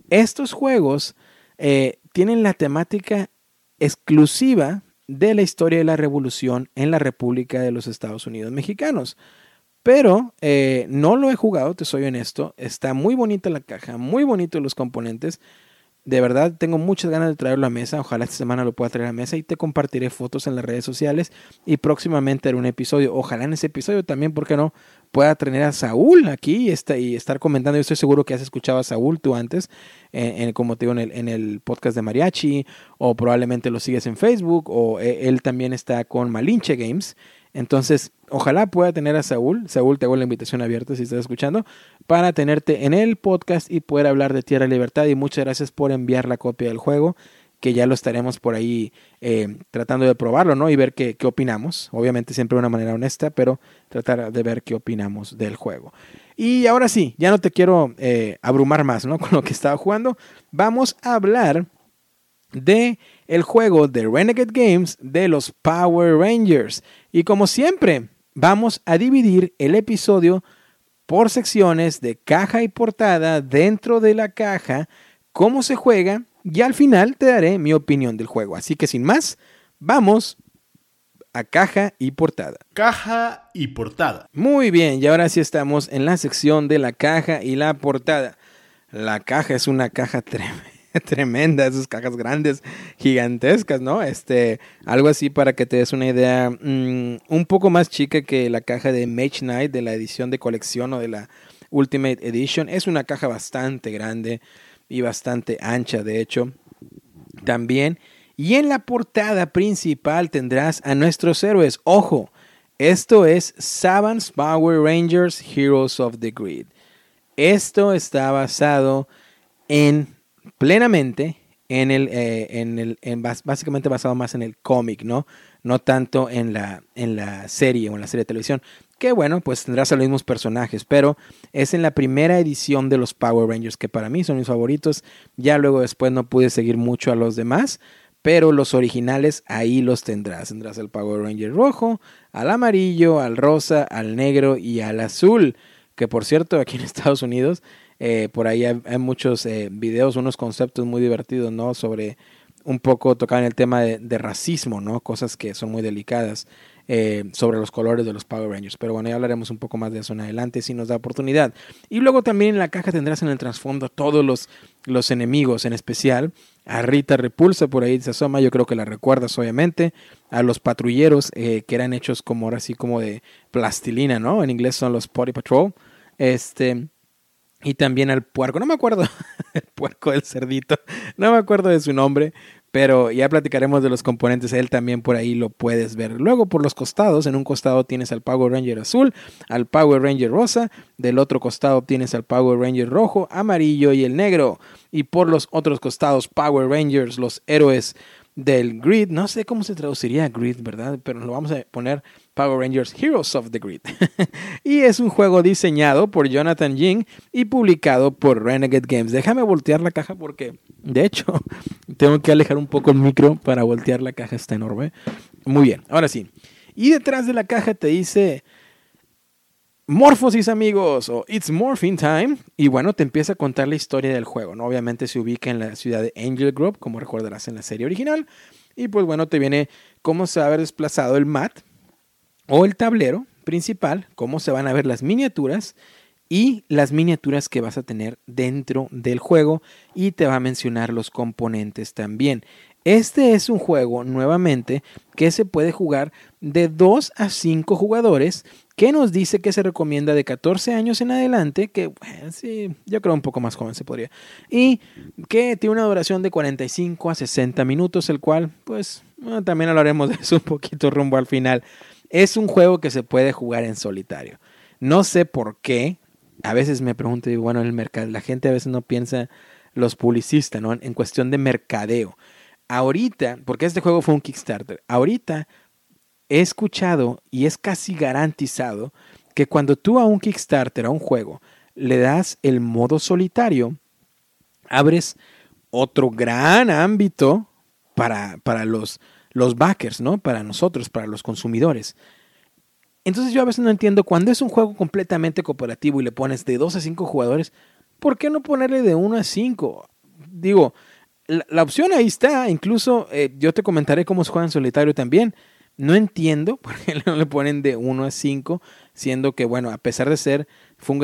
Estos juegos eh, tienen la temática exclusiva de la historia de la revolución en la República de los Estados Unidos Mexicanos. Pero eh, no lo he jugado, te soy honesto. Está muy bonita la caja, muy bonitos los componentes. De verdad, tengo muchas ganas de traerlo a mesa. Ojalá esta semana lo pueda traer a mesa y te compartiré fotos en las redes sociales y próximamente haré un episodio. Ojalá en ese episodio también, ¿por qué no? Pueda tener a Saúl aquí y, estar comentando. Yo estoy seguro que has escuchado a Saúl tú antes, en, como te digo, en el, en el, podcast de Mariachi, o probablemente lo sigues en Facebook, o eh, él también está con Malinche Games. Entonces, ojalá pueda tener a Saúl. Saúl, te hago la invitación abierta si estás escuchando, para tenerte en el podcast y poder hablar de Tierra Libertad. Y muchas gracias por enviar la copia del juego, que ya lo estaremos por ahí eh, tratando de probarlo, ¿no? Y ver qué, qué, opinamos. Obviamente siempre de una manera honesta, pero tratar de ver qué opinamos del juego. Y ahora sí, ya no te quiero eh, abrumar más, ¿no? Con lo que estaba jugando. Vamos a hablar de el juego de Renegade Games de los Power Rangers. Y como siempre, vamos a dividir el episodio por secciones de caja y portada dentro de la caja, cómo se juega y al final te daré mi opinión del juego. Así que sin más, vamos a caja y portada. Caja y portada. Muy bien, y ahora sí estamos en la sección de la caja y la portada. La caja es una caja tremenda tremenda, esas cajas grandes, gigantescas, ¿no? Este, algo así para que te des una idea, mm, un poco más chica que la caja de Mage Knight de la edición de colección o de la Ultimate Edition. Es una caja bastante grande y bastante ancha, de hecho. También. Y en la portada principal tendrás a nuestros héroes. Ojo, esto es Savants Power Rangers Heroes of the Grid. Esto está basado en plenamente en el, eh, en el en básicamente basado más en el cómic, ¿no? No tanto en la, en la serie o en la serie de televisión. Que bueno, pues tendrás a los mismos personajes, pero es en la primera edición de los Power Rangers, que para mí son mis favoritos. Ya luego después no pude seguir mucho a los demás, pero los originales ahí los tendrás. Tendrás al Power Ranger rojo, al amarillo, al rosa, al negro y al azul. Que por cierto, aquí en Estados Unidos eh, por ahí hay, muchos eh, videos, unos conceptos muy divertidos, ¿no? Sobre un poco tocar en el tema de, racismo, ¿no? Cosas que son muy delicadas eh, sobre los colores de los Power Rangers. Pero bueno, ya hablaremos un poco más de eso en adelante si nos da oportunidad. Y luego también en la caja tendrás en el trasfondo todos los, los enemigos, en especial a Rita Repulsa, por ahí se asoma, yo creo que la recuerdas obviamente, a los patrulleros que eran hechos como ahora sí como de plastilina, ¿no? En inglés son los Potty Patrol. Este, y también al puerco, no me acuerdo, el puerco del cerdito, no me acuerdo de su nombre, pero ya platicaremos de los componentes, él también por ahí lo puedes ver. Luego por los costados, en un costado tienes al Power Ranger azul, al Power Ranger rosa, del otro costado tienes al Power Ranger rojo, amarillo y el negro. Y por los otros costados, Power Rangers, los héroes del grid, no sé cómo se traduciría grid, ¿verdad? Pero lo vamos a poner Power Rangers Heroes of the Grid. y es un juego diseñado por Jonathan Jing y publicado por Renegade Games. Déjame voltear la caja porque, de hecho, tengo que alejar un poco el micro para voltear la caja, está enorme. Muy bien, ahora sí. Y detrás de la caja te dice Morphosis amigos o It's Morphing Time y bueno te empieza a contar la historia del juego, ¿no? Obviamente se ubica en la ciudad de Angel Grove como recordarás en la serie original y pues bueno te viene cómo se va a haber desplazado el mat o el tablero principal, cómo se van a ver las miniaturas y las miniaturas que vas a tener dentro del juego y te va a mencionar los componentes también. Este es un juego, nuevamente, que se puede jugar de 2 a 5 jugadores, que nos dice que se recomienda de 14 años en adelante, que sí, yo creo un poco más joven se podría, y que tiene una duración de 45 a 60 minutos, el cual, pues, también hablaremos de eso un poquito rumbo al final. Es un juego que se puede jugar en solitario. No sé por qué, a veces me pregunto, digo, bueno, el mercado, la gente a veces no piensa los publicistas, ¿no? En cuestión de mercadeo. Ahorita, porque este juego fue un Kickstarter, ahorita he escuchado y es casi garantizado que cuando tú a un Kickstarter, a un juego, le das el modo solitario, abres otro gran ámbito para, para los, los backers, ¿no? Para nosotros, para los consumidores. Entonces yo a veces no entiendo, cuando es un juego completamente cooperativo y le pones de 2 a 5 jugadores, ¿por qué no ponerle de 1 a 5? Digo, la, opción ahí está, incluso eh, yo te comentaré cómo se juega en solitario también. No entiendo por qué no le ponen de 1 a 5, siendo que, bueno, a pesar de ser,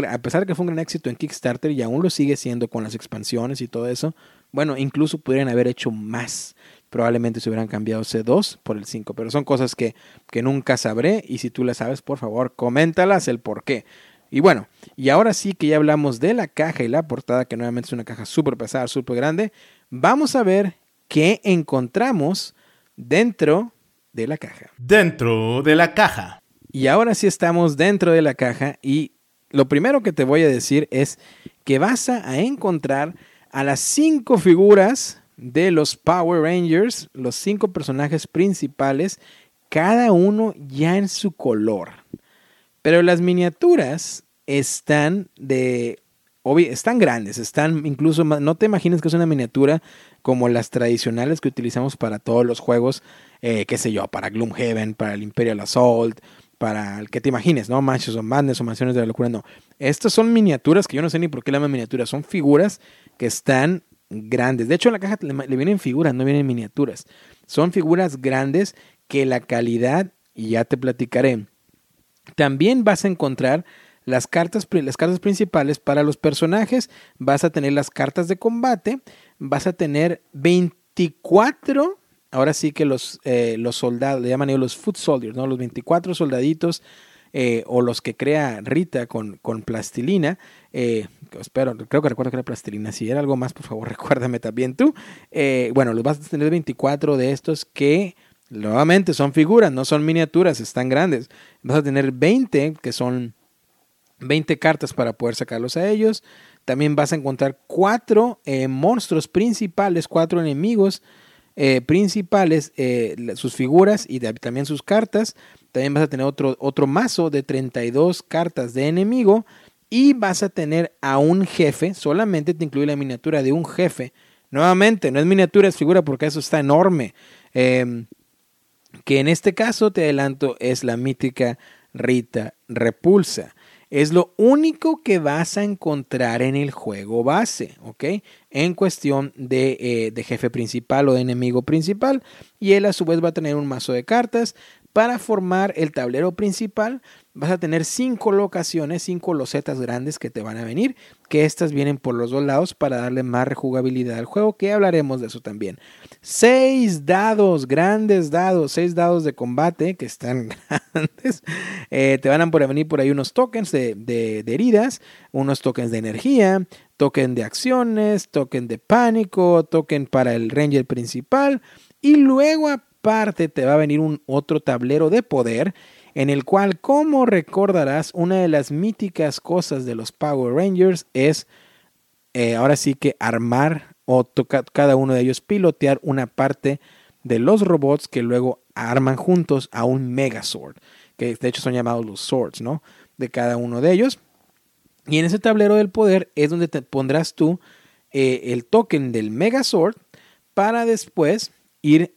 a pesar de que fue un gran éxito en Kickstarter y aún lo sigue siendo con las expansiones y todo eso, bueno, incluso pudieran haber hecho más probablemente se hubieran cambiado C2 por el 5, pero son cosas que, que nunca sabré y si tú las sabes, por favor, coméntalas el por qué. Y bueno, y ahora sí que ya hablamos de la caja y la portada, que nuevamente es una caja súper pesada, súper grande, vamos a ver qué encontramos dentro de la caja. Dentro de la caja. Y ahora sí estamos dentro de la caja y lo primero que te voy a decir es que vas a encontrar a las cinco figuras de los Power Rangers, los cinco personajes principales, cada uno ya en su color. Pero las miniaturas están de están grandes, están incluso no te imagines que es una miniatura como las tradicionales que utilizamos para todos los juegos, eh, qué sé yo, para Gloomhaven, para el Imperial Assault, para el que te imagines, ¿no? Manches o Madness o Mansiones de la Locura, no. Estas son miniaturas que yo no sé ni por qué le llaman miniaturas, son figuras que están grandes. De hecho, en la caja le, vienen figuras, no vienen miniaturas. Son figuras grandes que la calidad, y ya te platicaré. También vas a encontrar las cartas, las cartas principales para los personajes. Vas a tener las cartas de combate. Vas a tener 24. Ahora sí que los, eh, los soldados, le llaman ellos los foot soldiers, ¿no? Los 24 soldaditos eh, o los que crea Rita con, con plastilina. Eh, espero, creo que recuerdo que era plastilina. Si era algo más, por favor, recuérdame también tú. Eh, bueno, los vas a tener 24 de estos que nuevamente son figuras, no son miniaturas, están grandes. Vas a tener 20 que son 20 cartas para poder sacarlos a ellos. También vas a encontrar cuatro monstruos principales, cuatro enemigos principales, sus figuras y también sus cartas. También vas a tener otro, otro mazo de 32 cartas de enemigo. Y vas a tener a un jefe. Solamente te incluye la miniatura de un jefe. Nuevamente, no es miniatura, es figura porque eso está enorme. Em, que en este caso, te adelanto, es la mítica Rita Repulsa. Es lo único que vas a encontrar en el juego base, ¿ok? En cuestión de, eh, de, jefe principal o de enemigo principal. Y él a su vez va a tener un mazo de cartas. Para formar el tablero principal vas a tener cinco locaciones, cinco losetas grandes que te van a venir, que estas vienen por los dos lados para darle más rejugabilidad al juego, que hablaremos de eso también. Seis dados, grandes dados, seis dados de combate que están grandes. Eh, te van a venir por ahí unos tokens de, de, de heridas, unos tokens de energía, token de acciones, token de pánico, token para el ranger principal y luego parte te va a venir un otro tablero de poder en el cual, como recordarás, una de las míticas cosas de los Power Rangers es eh, ahora sí que armar o tocar cada uno de ellos pilotear una parte de los robots que luego arman juntos a un Megazord, que de hecho son llamados los swords, ¿no? De cada uno de ellos. Y en ese tablero del poder es donde te pondrás tú eh, el token del Megazord para después ir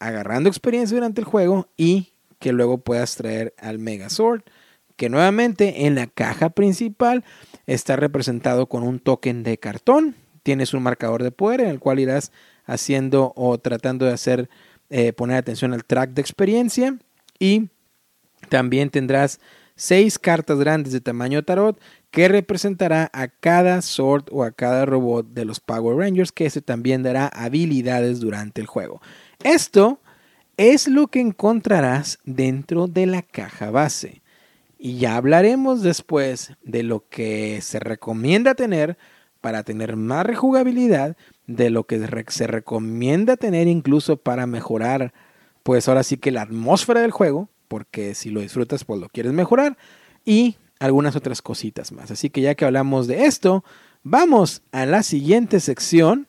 agarrando experiencia durante el juego y que luego puedas traer al Megazord que nuevamente en la caja principal está representado con un token de cartón. Tienes un marcador de poder en el cual irás haciendo o tratando de hacer eh, poner atención al track de experiencia y también tendrás seis cartas grandes de tamaño tarot que representará a cada sword o a cada robot de los Power Rangers que se también dará habilidades durante el juego. Esto es lo que encontrarás dentro de la caja base. Y ya hablaremos después de lo que se recomienda tener para tener más rejugabilidad, de lo que se recomienda tener incluso para mejorar, pues ahora sí que la atmósfera del juego, porque si lo disfrutas, pues lo quieres mejorar, y algunas otras cositas más. Así que ya que hablamos de esto, vamos a la siguiente sección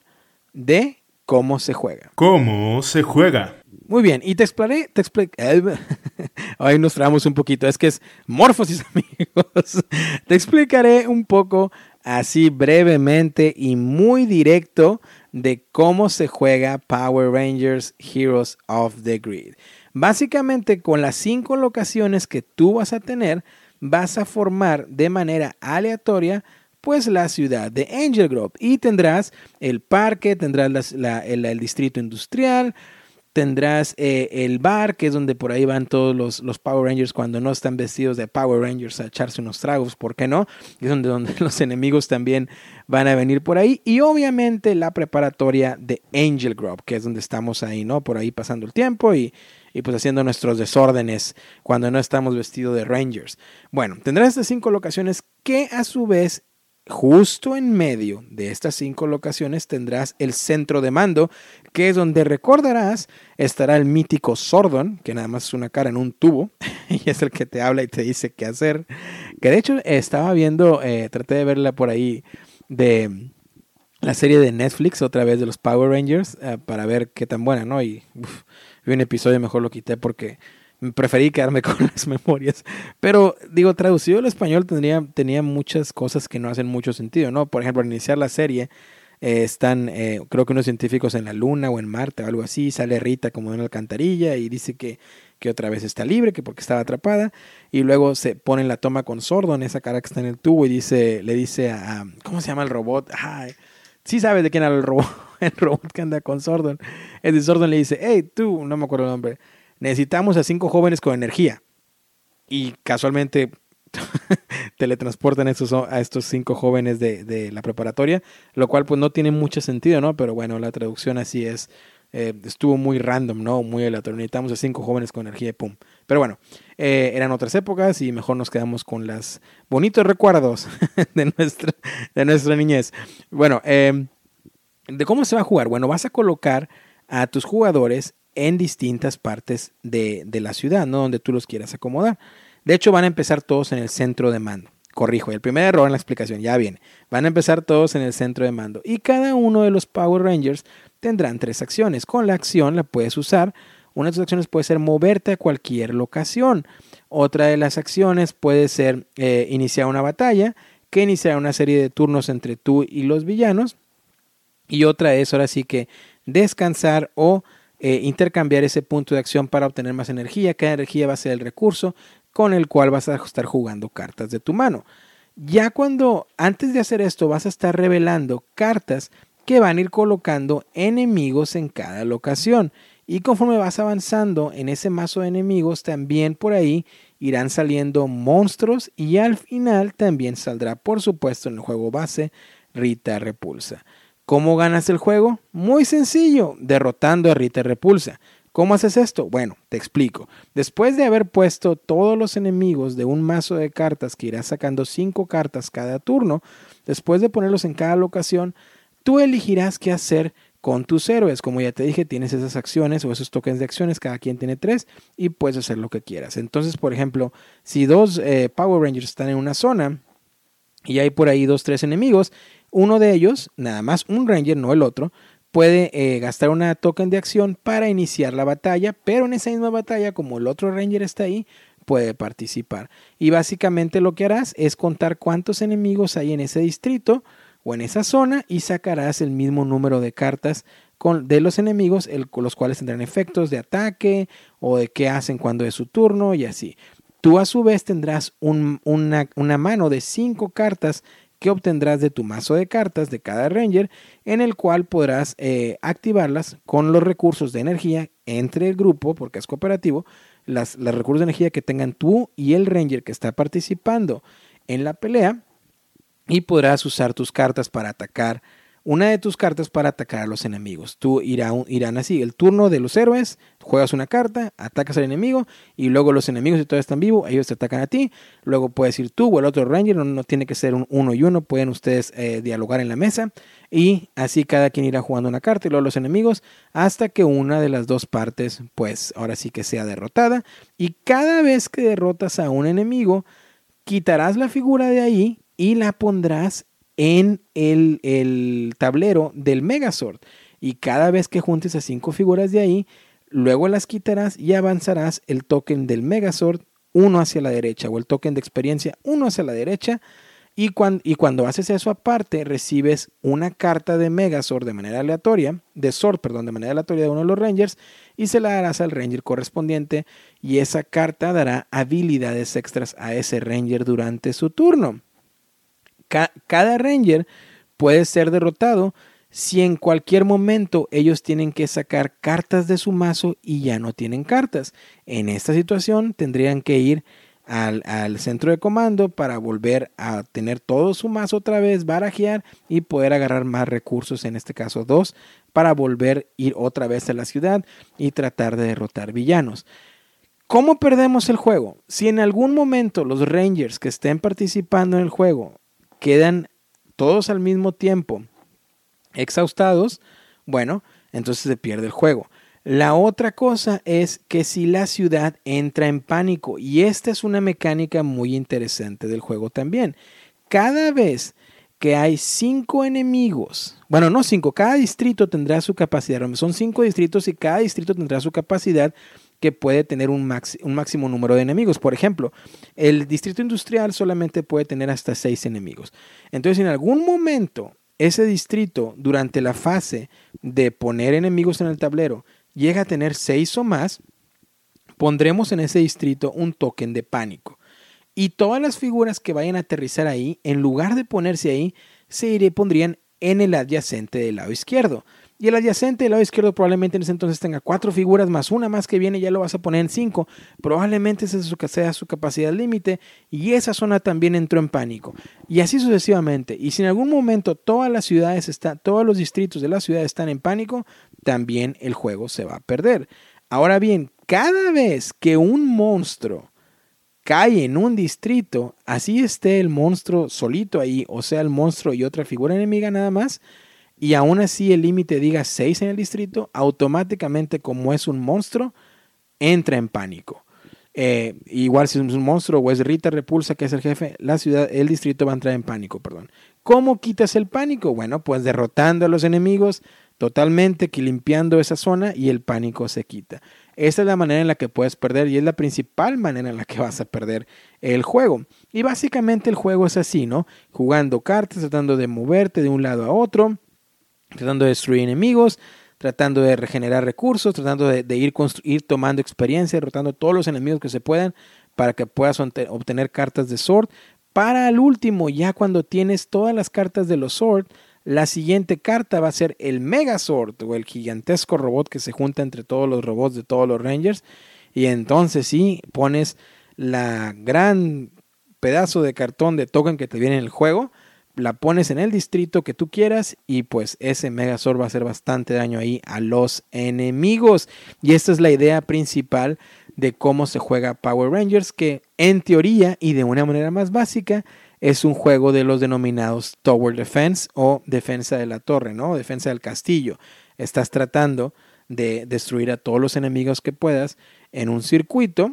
de cómo se juega. ¿Cómo se juega? Muy bien, y te explicaré, te explicaré, hoy nos trabamos un poquito, es que es morfosis amigos, te explicaré un poco así brevemente y muy directo de cómo se juega Power Rangers Heroes of the Grid. Básicamente con las cinco locaciones que tú vas a tener, vas a formar de manera aleatoria pues la ciudad de Angel Grove y tendrás el parque, tendrás el distrito industrial, tendrás eh, el bar, que es donde por ahí van todos los, los, Power Rangers cuando no están vestidos de Power Rangers a echarse unos tragos, ¿por qué no? Es donde, donde los enemigos también van a venir por ahí. Y obviamente la preparatoria de Angel Grove, que es donde estamos ahí, ¿no? Por ahí pasando el tiempo y, y pues haciendo nuestros desórdenes cuando no estamos vestidos de Rangers. Bueno, tendrás estas cinco locaciones que a su vez Justo en medio de estas cinco locaciones tendrás el centro de mando, que es donde recordarás estará el mítico Sordon, que nada más es una cara en un tubo, y es el que te habla y te dice qué hacer. Que de hecho estaba viendo, eh, traté de verla por ahí de la serie de Netflix otra vez de los Power Rangers eh, para ver qué tan buena, ¿no? Y vi un episodio, mejor lo quité porque preferí quedarme con las memorias. Pero digo, traducido al español tendría, tenía muchas cosas que no hacen mucho sentido, ¿no? Por ejemplo, al iniciar la serie eh, están, eh, creo que unos científicos en la Luna o en Marte o algo así, sale Rita como en una alcantarilla y dice que, que otra vez está libre, que porque estaba atrapada, y luego se pone en la toma con Sordo en esa cara que está en el tubo y dice, le dice a, ¿cómo se llama el robot? Ay, sí sabes de quién era el robot, el robot que anda con Sordon. El de Sordon le dice, hey, tú, no me acuerdo el nombre, necesitamos a cinco jóvenes con energía. Y casualmente teletransportan estos, a estos cinco jóvenes de, la preparatoria, lo cual pues no tiene mucho sentido, ¿no? Pero bueno, la traducción así es, eh, estuvo muy random, ¿no? Muy aleatorio. Necesitamos a cinco jóvenes con energía y pum. Pero bueno, eh, eran otras épocas y mejor nos quedamos con los bonitos recuerdos de nuestra, de nuestra niñez. Bueno, eh, ¿de cómo se va a jugar? Bueno, vas a colocar a tus jugadores en distintas partes de, la ciudad, ¿no? Donde tú los quieras acomodar. De hecho, van a empezar todos en el centro de mando. Corrijo, el primer error en la explicación, ya viene. Van a empezar todos en el centro de mando. Y cada uno de los Power Rangers tendrán tres acciones. Con la acción la puedes usar. Una de tus acciones puede ser moverte a cualquier locación. Otra de las acciones puede ser eh, iniciar una batalla, que iniciará una serie de turnos entre tú y los villanos. Y otra es ahora sí que descansar o eh, intercambiar ese punto de acción para obtener más energía. Cada energía va a ser el recurso con el cual vas a estar jugando cartas de tu mano. Ya cuando antes de hacer esto vas a estar revelando cartas que van a ir colocando enemigos en cada locación. Y conforme vas avanzando en ese mazo de enemigos, también por ahí irán saliendo monstruos y al final también saldrá, por supuesto, en el juego base Rita Repulsa. ¿Cómo ganas el juego? Muy sencillo, derrotando a Rita Repulsa. ¿Cómo haces esto? Bueno, te explico. Después de haber puesto todos los enemigos de un mazo de cartas que irás sacando cinco cartas cada turno, después de ponerlos en cada locación, tú elegirás qué hacer con tus héroes. Como ya te dije, tienes esas acciones o esos tokens de acciones, cada quien tiene tres y puedes hacer lo que quieras. Entonces, por ejemplo, si dos eh, Power Rangers están en una zona y hay por ahí dos, tres enemigos, uno de ellos, nada más un Ranger, no el otro, puede eh, gastar una token de acción para iniciar la batalla, pero en esa misma batalla, como el otro Ranger está ahí, puede participar. Y básicamente lo que harás es contar cuántos enemigos hay en ese distrito o en esa zona y sacarás el mismo número de cartas con, de los enemigos, los cuales tendrán efectos de ataque o de qué hacen cuando es su turno y así. Tú a su vez tendrás una, mano de cinco cartas que obtendrás de tu mazo de cartas de cada Ranger, en el cual podrás eh, activarlas con los recursos de energía entre el grupo, porque es cooperativo, las, los recursos de energía que tengan tú y el Ranger que está participando en la pelea, y podrás usar tus cartas para atacar una de tus cartas para atacar a los enemigos. Tú irá, irán así, el turno de los héroes, juegas una carta, atacas al enemigo y luego los enemigos si todavía están vivos, ellos te atacan a ti. Luego puedes ir tú o el otro ranger, no, tiene que ser un uno y uno, pueden ustedes eh, dialogar en la mesa y así cada quien irá jugando una carta y luego los enemigos hasta que una de las dos partes pues ahora sí que sea derrotada y cada vez que derrotas a un enemigo quitarás la figura de ahí y la pondrás en el, tablero del Megazord. Y cada vez que juntes a cinco figuras de ahí, luego las quitarás y avanzarás el token del Megazord uno hacia la derecha o el token de experiencia uno hacia la derecha. Y cuando, y cuando haces eso aparte, recibes una carta de Megazord de manera aleatoria, de Sword, perdón, de manera aleatoria de uno de los Rangers, y se la darás al Ranger correspondiente, y esa carta dará habilidades extras a ese Ranger durante su turno cada Ranger puede ser derrotado si en cualquier momento ellos tienen que sacar cartas de su mazo y ya no tienen cartas. En esta situación tendrían que ir al, centro de comando para volver a tener todo su mazo otra vez, barajear y poder agarrar más recursos, en este caso dos, para volver a ir otra vez a la ciudad y tratar de derrotar villanos. ¿Cómo perdemos el juego? Si en algún momento los Rangers que estén participando en el juego quedan todos al mismo tiempo exhaustados, bueno, entonces se pierde el juego. La otra cosa es que si la ciudad entra en pánico, y esta es una mecánica muy interesante del juego también, cada vez que hay cinco enemigos, bueno, no cinco, cada distrito tendrá su capacidad, son cinco distritos y cada distrito tendrá su capacidad que puede tener un, un, máximo número de enemigos. Por ejemplo, el distrito industrial solamente puede tener hasta seis enemigos. Entonces, en algún momento, ese distrito, durante la fase de poner enemigos en el tablero, llega a tener seis o más, pondremos en ese distrito un token de pánico. Y todas las figuras que vayan a aterrizar ahí, en lugar de ponerse ahí, se iré, pondrían en el adyacente del lado izquierdo. Y el adyacente del lado izquierdo probablemente en ese entonces tenga cuatro figuras más una más que viene, ya lo vas a poner en cinco. Probablemente esa sea su capacidad límite y esa zona también entró en pánico. Y así sucesivamente. Y si en algún momento todas las ciudades están, todos los distritos de la ciudad están en pánico, también el juego se va a perder. Ahora bien, cada vez que un monstruo cae en un distrito, así esté el monstruo solito ahí, o sea, el monstruo y otra figura enemiga nada más, y aún así el límite diga 6 en el distrito, automáticamente como es un monstruo, entra en pánico. Eh, igual si es un monstruo o es Rita Repulsa, que es el jefe, la ciudad, el distrito va a entrar en pánico, perdón. ¿Cómo quitas el pánico? Bueno, pues derrotando a los enemigos totalmente, que limpiando esa zona y el pánico se quita. Esa es la manera en la que puedes perder y es la principal manera en la que vas a perder el juego. Y básicamente el juego es así, ¿no? Jugando cartas, tratando de moverte de un lado a otro, tratando de destruir enemigos, tratando de regenerar recursos, tratando de, ir, ir tomando experiencia, derrotando todos los enemigos que se puedan para que puedas obtener cartas de Sword. Para el último, ya cuando tienes todas las cartas de los Sword, la siguiente carta va a ser el Megazord o el gigantesco robot que se junta entre todos los robots de todos los Rangers. Y entonces sí, pones la gran pedazo de cartón de token que te viene en el juego la pones en el distrito que tú quieras y pues ese Megazord va a hacer bastante daño ahí a los enemigos. Y esta es la idea principal de cómo se juega Power Rangers, que en teoría y de una manera más básica es un juego de los denominados Tower Defense o defensa de la torre, ¿no? Defensa del castillo. Estás tratando de destruir a todos los enemigos que puedas en un circuito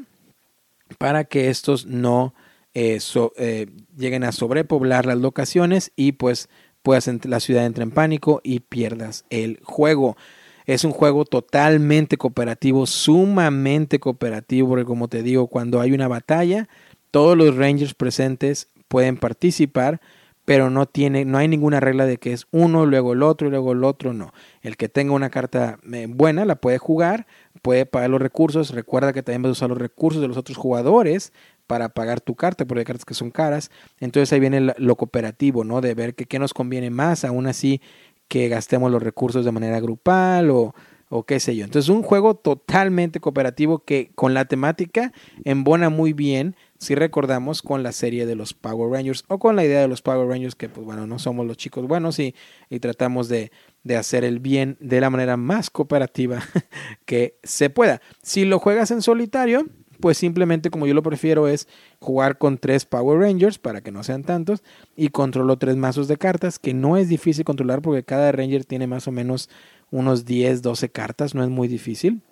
para que estos no eh, eh, lleguen a sobrepoblar las locaciones y pues puedas la ciudad entre en pánico y pierdas el juego. Es un juego totalmente cooperativo, sumamente cooperativo, porque como te digo, cuando hay una batalla, todos los Rangers presentes pueden participar, pero no tiene, no hay ninguna regla de que es uno, luego el otro y luego el otro, no. El que tenga una carta eh, buena la puede jugar, puede pagar los recursos, recuerda que también vas a usar los recursos de los otros jugadores para pagar tu carta, porque hay cartas que son caras. Entonces ahí viene lo cooperativo, ¿no? De ver qué nos conviene más, aún así que gastemos los recursos de manera grupal o, o qué sé yo. Entonces un juego totalmente cooperativo que con la temática embona muy bien si recordamos con la serie de los Power Rangers o con la idea de los Power Rangers que pues bueno no somos los chicos buenos y, y tratamos de, de hacer el bien de la manera más cooperativa que se pueda. Si lo juegas en solitario, pues simplemente como yo lo prefiero es jugar con tres Power Rangers para que no sean tantos y controlo tres mazos de cartas que no es difícil controlar porque cada Ranger tiene más o menos unos 10, 12 cartas, no es muy difícil.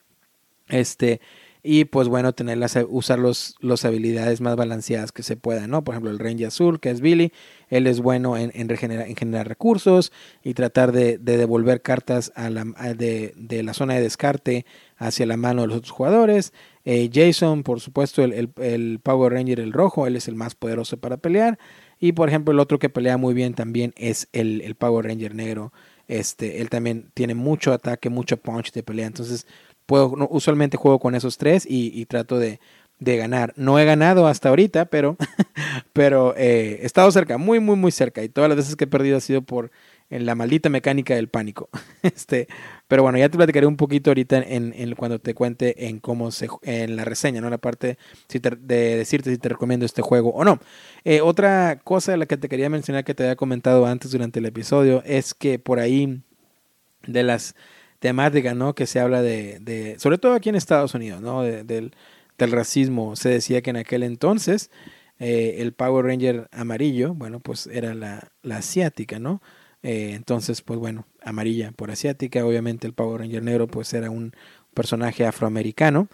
Este, y pues bueno, tener las, usar los, los habilidades más balanceadas que se puedan, ¿no? Por ejemplo, el Ranger Azul, que es Billy, él es bueno en, en, en generar recursos y tratar de, de devolver cartas a la, de, de, la zona de descarte hacia la mano de los otros jugadores. Eh, Jason, por supuesto, el, el, el, Power Ranger, el rojo, él es el más poderoso para pelear. Y por ejemplo, el otro que pelea muy bien también es el, el Power Ranger negro. Este, él también tiene mucho ataque, mucho punch de pelea. Entonces, Puedo, usualmente juego con esos tres y, trato de, de, ganar. No he ganado hasta ahorita, pero, pero eh, he estado cerca, muy, muy, muy cerca. Y todas las veces que he perdido ha sido por en la maldita mecánica del pánico. este, pero bueno, ya te platicaré un poquito ahorita en, cuando te cuente en cómo se en la reseña, ¿no? La parte si de decirte si te recomiendo este juego o no. Eh, otra cosa de la que te quería mencionar que te había comentado antes durante el episodio es que por ahí de las temática, ¿no? Que se habla de, de sobre todo aquí en Estados Unidos, ¿no? De, del, del, racismo. Se decía que en aquel entonces eh, el Power Ranger amarillo, bueno, pues era la, la asiática, ¿no? Eh, entonces, pues bueno, amarilla por asiática. Obviamente el Power Ranger negro, pues era un personaje afroamericano.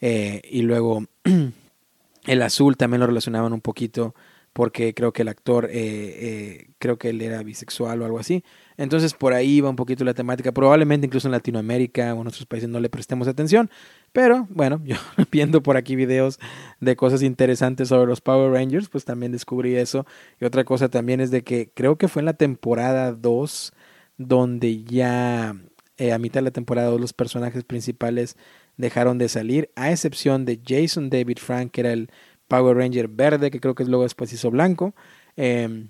Eh, y luego el azul también lo relacionaban un poquito porque creo que el actor, eh, creo que él era bisexual o algo así. Entonces por ahí va un poquito la temática. Probablemente incluso en Latinoamérica o en otros países no le prestemos atención. Pero bueno, yo viendo por aquí videos de cosas interesantes sobre los Power Rangers, pues también descubrí eso. Y otra cosa también es de que creo que fue en la temporada 2 donde ya eh, a mitad de la temporada 2 los personajes principales dejaron de salir, a excepción de Jason David Frank, que era el Power Ranger verde, que creo que luego después hizo blanco. Eh,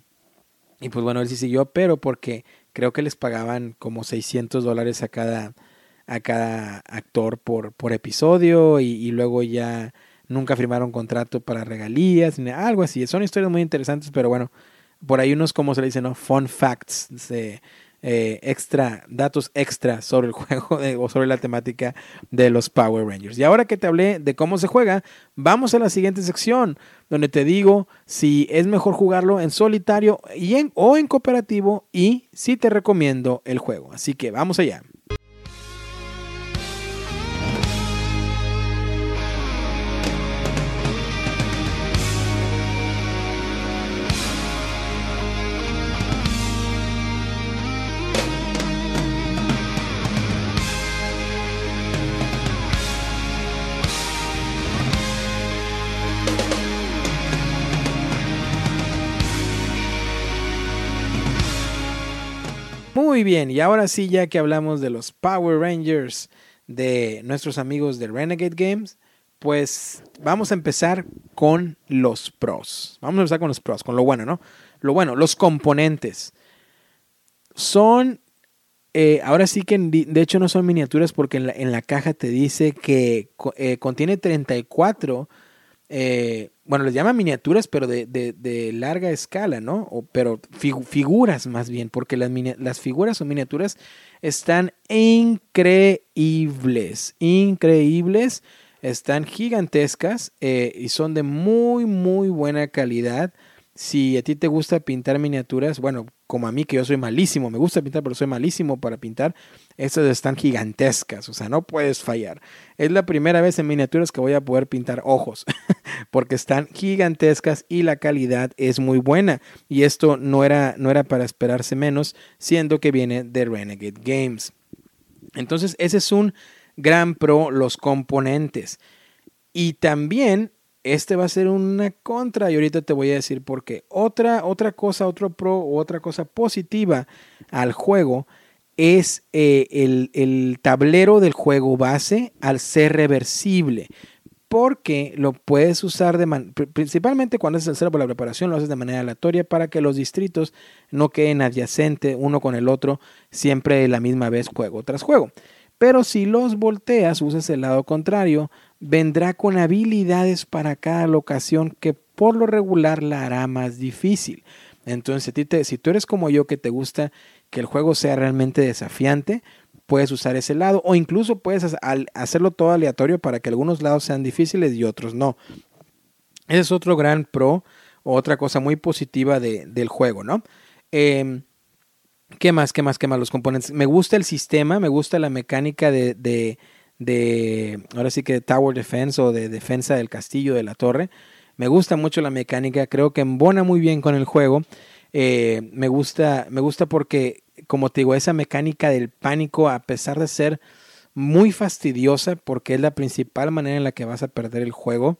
y pues bueno, él sí siguió, pero porque creo que les pagaban como 600 dólares a cada, a cada actor por, por episodio y, luego ya nunca firmaron contrato para regalías, ni algo así. Son historias muy interesantes, pero bueno, por ahí unos, como se le dice, ¿no? Fun facts de, eh, extra, datos extra sobre el juego de, o sobre la temática de los Power Rangers. Y ahora que te hablé de cómo se juega, vamos a la siguiente sección, donde te digo si es mejor jugarlo en solitario y en, o en cooperativo y si te recomiendo el juego. Así que vamos allá. Muy bien, y ahora sí, ya que hablamos de los Power Rangers de nuestros amigos de Renegade Games, pues vamos a empezar con los pros. Vamos a empezar con los pros, con lo bueno, ¿no? Lo bueno, los componentes. Son, eh, ahora sí que de hecho no son miniaturas porque en la, caja te dice que eh, contiene 34 eh, bueno, les llaman miniaturas, pero de, de, larga escala, ¿no? Pero figuras más bien, porque las, las figuras o miniaturas están increíbles, increíbles, están gigantescas eh, y son de muy, muy buena calidad. Si a ti te gusta pintar miniaturas, bueno, como a mí que yo soy malísimo, me gusta pintar, pero soy malísimo para pintar, estas están gigantescas, o sea, no puedes fallar. Es la primera vez en miniaturas que voy a poder pintar ojos, porque están gigantescas y la calidad es muy buena. Y esto no era, no era para esperarse menos, siendo que viene de Renegade Games. Entonces, ese es un gran pro, los componentes. Y también este va a ser una contra y ahorita te voy a decir por qué. Otra, otra cosa, otro pro o otra cosa positiva al juego es eh, el, el, tablero del juego base al ser reversible. porque lo puedes usar de principalmente cuando haces el cero por la preparación, lo haces de manera aleatoria para que los distritos no queden adyacentes uno con el otro siempre la misma vez juego tras juego. Pero si los volteas, usas el lado contrario, vendrá con habilidades para cada locación que por lo regular la hará más difícil. Entonces, si tú eres como yo que te gusta que el juego sea realmente desafiante, puedes usar ese lado o incluso puedes hacerlo todo aleatorio para que algunos lados sean difíciles y otros no. Ese es otro gran pro o otra cosa muy positiva del juego, ¿no? Em, ¿Qué más? ¿Qué más? ¿Qué más? Los componentes. Me gusta el sistema, me gusta la mecánica de, de, de, ahora sí que Tower Defense o de defensa del castillo, de la torre. Me gusta mucho la mecánica, creo que embona muy bien con el juego. Eh, me gusta, me gusta porque como te digo, esa mecánica del pánico, a pesar de ser muy fastidiosa, porque es la principal manera en la que vas a perder el juego,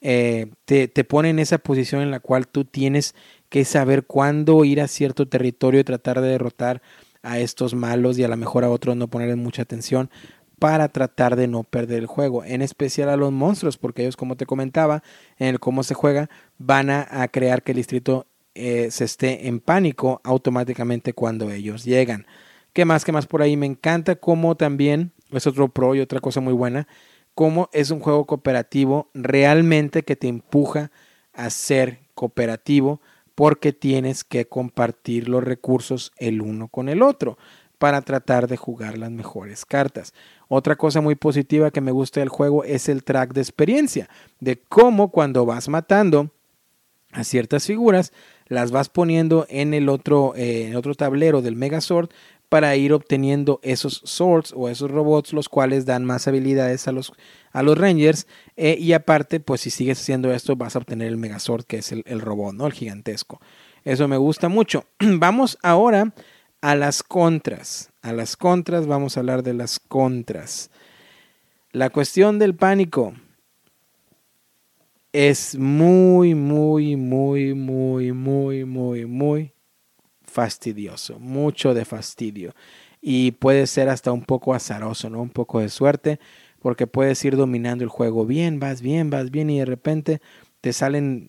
eh, te, te, pone en esa posición en la cual tú tienes que saber cuándo ir a cierto territorio y tratar de derrotar a estos malos y a lo mejor a otros no ponerle mucha atención para tratar de no perder el juego, en especial a los monstruos, porque ellos, como te comentaba, en el cómo se juega, van a, crear que el distrito eh, se esté en pánico automáticamente cuando ellos llegan. ¿Qué más? ¿Qué más por ahí? Me encanta cómo también, es otro pro y otra cosa muy buena, cómo es un juego cooperativo realmente que te empuja a ser cooperativo porque tienes que compartir los recursos el uno con el otro para tratar de jugar las mejores cartas. Otra cosa muy positiva que me gusta del juego es el track de experiencia, de cómo cuando vas matando a ciertas figuras, las vas poniendo en el otro, eh, otro tablero del Megazord para ir obteniendo esos swords o esos robots, los cuales dan más habilidades a los, a los Rangers. Eh, y aparte, pues si sigues haciendo esto, vas a obtener el Megazord, que es el, el robot, ¿no? El gigantesco. Eso me gusta mucho. vamos ahora a las contras. A las contras, vamos a hablar de las contras. La cuestión del pánico es muy, muy, muy, muy, muy, muy, muy fastidioso, mucho de fastidio. Y puede ser hasta un poco azaroso, ¿no? Un poco de suerte, porque puedes ir dominando el juego bien, vas bien, vas bien, y de repente te salen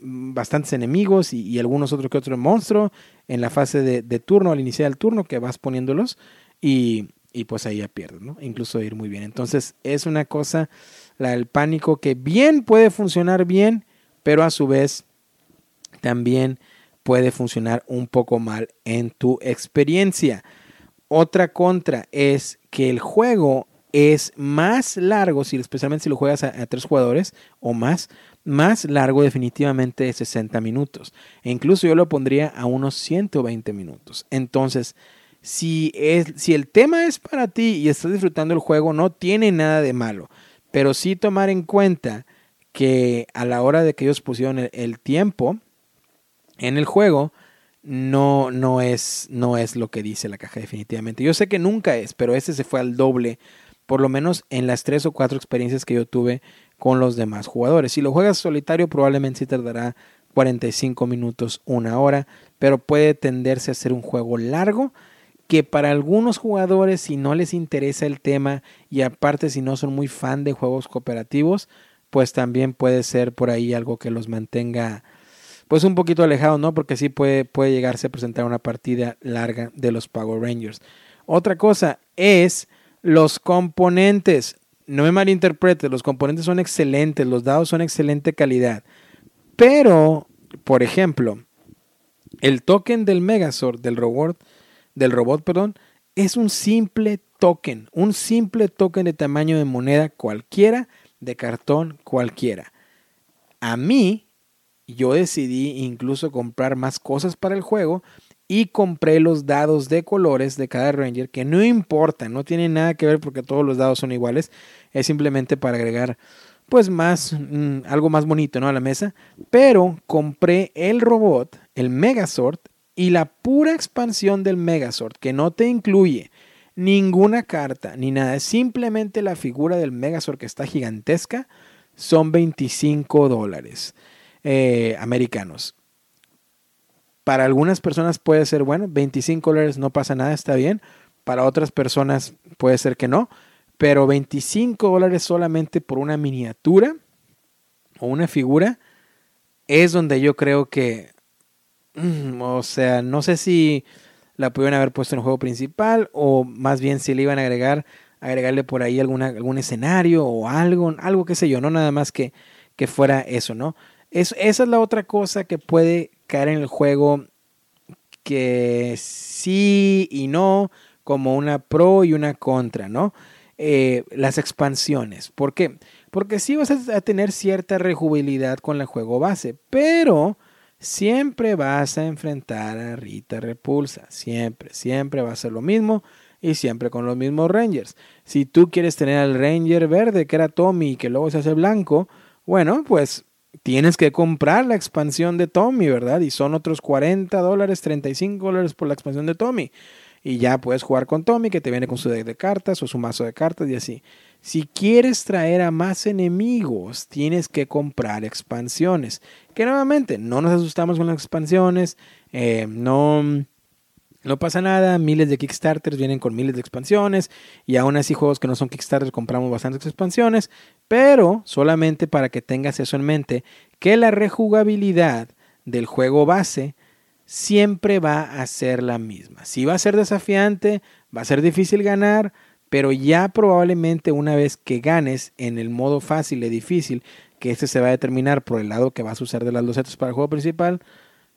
bastantes enemigos y, algunos otros que otro monstruo en la fase de, de, turno, al iniciar el turno, que vas poniéndolos, y, y pues ahí ya pierdes, ¿no? Incluso ir muy bien. Entonces es una cosa la del pánico que bien puede funcionar bien, pero a su vez también puede funcionar un poco mal en tu experiencia. Otra contra es que el juego es más largo, si, especialmente si lo juegas a, tres jugadores o más, más largo definitivamente de 60 minutos. E incluso yo lo pondría a unos 120 minutos. Entonces, si, es, si el tema es para ti y estás disfrutando el juego, no tiene nada de malo pero sí tomar en cuenta que a la hora de que ellos pusieron el, tiempo en el juego, no, no, es, no es lo que dice la caja definitivamente. Yo sé que nunca es, pero ese se fue al doble, por lo menos en las tres o cuatro experiencias que yo tuve con los demás jugadores. Si lo juegas solitario, probablemente sí tardará 45 minutos, una hora, pero puede tenderse a ser un juego largo que para algunos jugadores si no les interesa el tema y aparte si no son muy fan de juegos cooperativos, pues también puede ser por ahí algo que los mantenga pues un poquito alejados, ¿no? Porque sí puede, puede llegarse a presentar una partida larga de los Power Rangers. Otra cosa es los componentes. No me malinterprete, los componentes son excelentes, los dados son excelente calidad. Pero, por ejemplo, el token del Megazord, del Reward, del robot, perdón, es un simple token, un simple token de tamaño de moneda cualquiera, de cartón cualquiera. A mí, yo decidí incluso comprar más cosas para el juego y compré los dados de colores de cada Ranger, que no importa, no tiene nada que ver porque todos los dados son iguales, es simplemente para agregar pues más, mm, algo más bonito, ¿no? A la mesa, pero compré el robot, el Megazord, y la pura expansión del Megazord, que no te incluye ninguna carta ni nada, es simplemente la figura del Megazord que está gigantesca, son 25 dólares eh, americanos. Para algunas personas puede ser bueno, 25 dólares no pasa nada, está bien. Para otras personas puede ser que no, Pero 25 dólares solamente por una miniatura o una figura es donde yo creo que, mm, o sea, no sé si la pudieron haber puesto en el juego principal o más bien si le iban a agregar, agregarle por ahí alguna, algún escenario o algo, algo que sé yo, no nada más que, que fuera eso, ¿no? Es, esa es la otra cosa que puede caer en el juego que sí y no, como una pro y una contra, ¿no? Eh, las expansiones. ¿Por qué? Porque sí vas a tener cierta rejugabilidad con el juego base, pero siempre vas a enfrentar a Rita Repulsa. Siempre, siempre va a ser lo mismo y siempre con los mismos Rangers. Si tú quieres tener al Ranger verde, que era Tommy, y que luego se hace blanco, bueno, pues tienes que comprar la expansión de Tommy, ¿verdad? Y son otros 40 dólares, 35 dólares por la expansión de Tommy y ya puedes jugar con Tommy que te viene con su deck de cartas o su mazo de cartas y así. Si quieres traer a más enemigos, tienes que comprar expansiones. Que nuevamente, no nos asustamos con las expansiones, eh, no, no pasa nada, miles de Kickstarters vienen con miles de expansiones y aún así juegos que no son Kickstarters compramos bastantes expansiones, pero solamente para que tengas eso en mente, que la rejugabilidad del juego base siempre va a ser la misma. Si va a ser desafiante, va a ser difícil ganar, pero ya probablemente una vez que ganes en el modo fácil y difícil, que este se va a determinar por el lado que va a suceder de las losetas para el juego principal,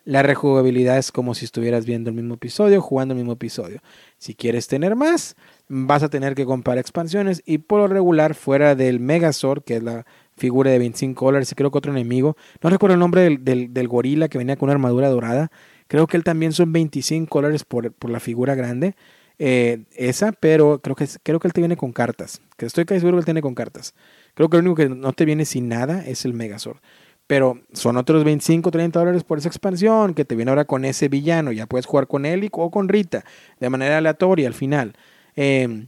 la rejugabilidad es como si estuvieras viendo el mismo episodio, jugando el mismo episodio. Si quieres tener más, vas a tener que comprar expansiones y por lo regular fuera del Megazord, que es la figura de 25 dólares y creo que otro enemigo, no recuerdo el nombre del, del gorila que venía con una armadura dorada, Creo que él también son 25 dólares por, la figura grande. Eh, esa, pero creo que, creo que él te viene con cartas. Que estoy casi seguro que él tiene con cartas. Creo que lo único que no te viene sin nada es el Megazord. Pero son otros 25, 30 dólares por esa expansión que te viene ahora con ese villano. Ya puedes jugar con él o con Rita de manera aleatoria al final. Em,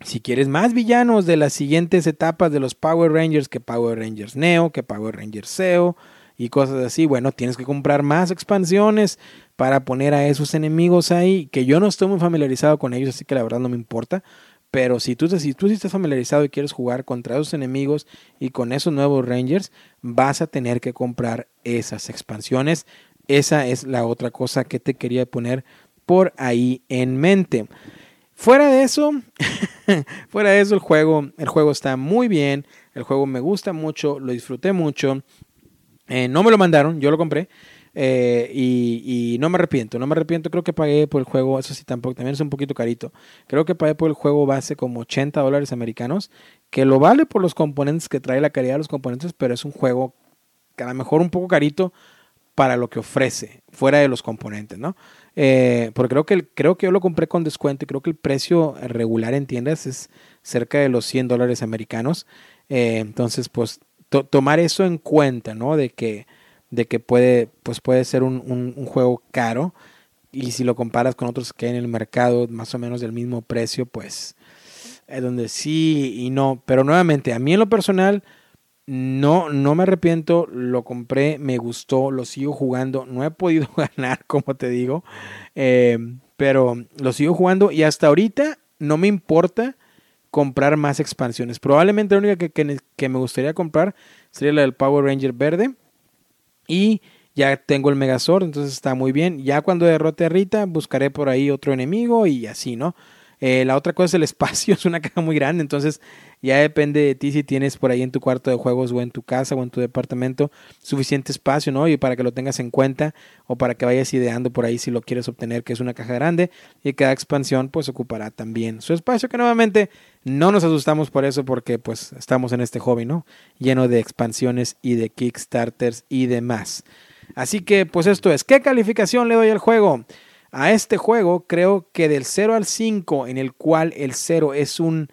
si quieres más villanos de las siguientes etapas de los Power Rangers, que Power Rangers Neo, que Power Rangers SEO, y cosas así. Bueno, tienes que comprar más expansiones para poner a esos enemigos ahí, que yo no estoy muy familiarizado con ellos, así que la verdad no me importa. Pero si tú, si tú sí estás familiarizado y quieres jugar contra esos enemigos y con esos nuevos Rangers, vas a tener que comprar esas expansiones. Esa es la otra cosa que te quería poner por ahí en mente. Fuera de eso, fuera de eso el juego, el juego está muy bien, el juego me gusta mucho, lo disfruté mucho. Eh, no me lo mandaron, yo lo compré. Eh, y, no me arrepiento, no me arrepiento. Creo que pagué por el juego, eso sí, tampoco, también es un poquito carito. Creo que pagué por el juego base como 80 dólares americanos, que lo vale por los componentes que trae la calidad de los componentes, pero es un juego que a lo mejor un poco carito para lo que ofrece, fuera de los componentes, ¿no? Eh, porque creo que, creo que yo lo compré con descuento y creo que el precio regular en tiendas es cerca de los 100 dólares americanos. entonces, pues tomar eso en cuenta, ¿no? De que, de que puede, pues puede ser un, juego caro y si lo comparas con otros que hay en el mercado más o menos del mismo precio, pues es donde sí y no. Pero nuevamente, a mí en lo personal, no, no me arrepiento, lo compré, me gustó, lo sigo jugando, no he podido ganar, como te digo, eh, pero lo sigo jugando y hasta ahorita no me importa comprar más expansiones. Probablemente la única que, me gustaría comprar sería la del Power Ranger verde. Y ya tengo el Megazord, entonces está muy bien. Ya cuando derrote a Rita, buscaré por ahí otro enemigo y así, ¿no? Eh, la otra cosa es el espacio, es una caja muy grande, entonces ya depende de ti si tienes por ahí en tu cuarto de juegos o en tu casa o en tu departamento suficiente espacio, ¿no? Y para que lo tengas en cuenta o para que vayas ideando por ahí si lo quieres obtener, que es una caja grande y cada expansión pues ocupará también su espacio, que nuevamente no nos asustamos por eso porque pues estamos en este hobby, ¿no? Lleno de expansiones y de Kickstarters y demás. Así que pues esto es, ¿qué calificación le doy al juego? A este juego creo que del 0 al 5, en el cual el 0 es un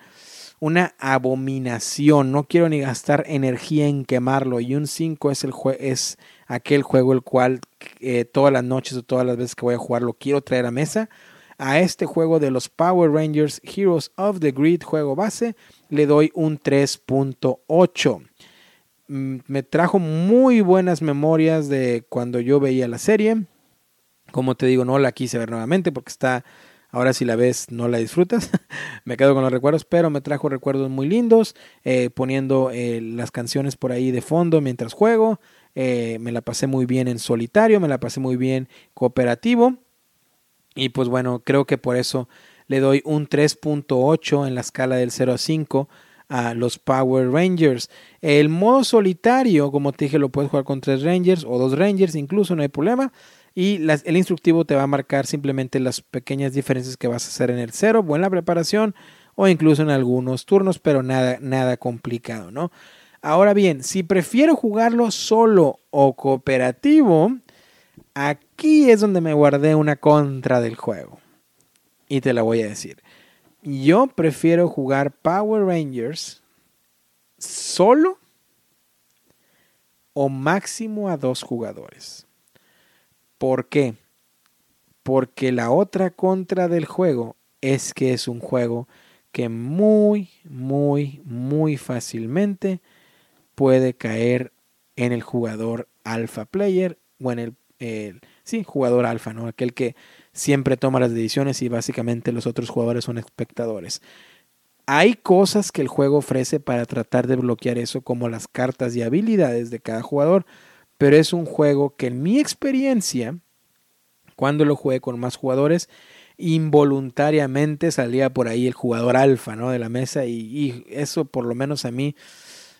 una abominación. No quiero ni gastar energía en quemarlo. Y un 5 es, el es aquel juego el cual eh, todas las noches o todas las veces que voy a jugar lo quiero traer a mesa. A este juego de los Power Rangers Heroes of the Grid, juego base, le doy un 3.8. Mm, me trajo muy buenas memorias de cuando yo veía la serie. Como te digo, no la quise ver nuevamente porque está Ahora si la ves no la disfrutas. me quedo con los recuerdos, pero me trajo recuerdos muy lindos, eh, poniendo eh, las canciones por ahí de fondo mientras juego. Eh, me la pasé muy bien en solitario, me la pasé muy bien cooperativo. Y pues bueno, creo que por eso le doy un 3.8 en la escala del 0 a 5 a los Power Rangers. El modo solitario, como te dije, lo puedes jugar con tres Rangers o dos Rangers, incluso no hay problema. Y el instructivo te va a marcar simplemente las pequeñas diferencias que vas a hacer en el cero o en la preparación o incluso en algunos turnos, pero nada, nada complicado, ¿no? Ahora bien, si prefiero jugarlo solo o cooperativo, aquí es donde me guardé una contra del juego. Y te la voy a decir. Yo prefiero jugar Power Rangers solo o máximo a dos jugadores. ¿Por qué? Porque la otra contra del juego es que es un juego que muy, muy, muy fácilmente puede caer en el jugador alpha player o en el, el sí, jugador alfa, ¿no? Aquel que siempre toma las decisiones y básicamente los otros jugadores son espectadores. Hay cosas que el juego ofrece para tratar de bloquear eso, como las cartas y habilidades de cada jugador, pero es un juego que en mi experiencia, cuando lo jugué con más jugadores, involuntariamente salía por ahí el jugador alfa ¿no? de la mesa y, eso por lo menos a mí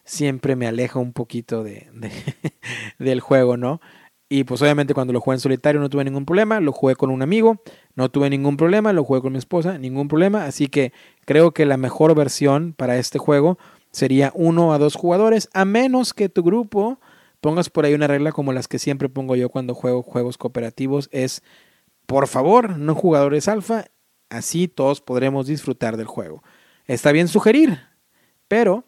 siempre me aleja un poquito de, del juego, ¿no? Y pues obviamente cuando lo jugué en solitario no tuve ningún problema, lo jugué con un amigo, no tuve ningún problema, lo jugué con mi esposa, ningún problema, así que creo que la mejor versión para este juego sería uno a dos jugadores, a menos que tu grupo pongas por ahí una regla como las que siempre pongo yo cuando juego juegos cooperativos, es por favor, no jugadores alfa, así todos podremos disfrutar del juego. Está bien sugerir, pero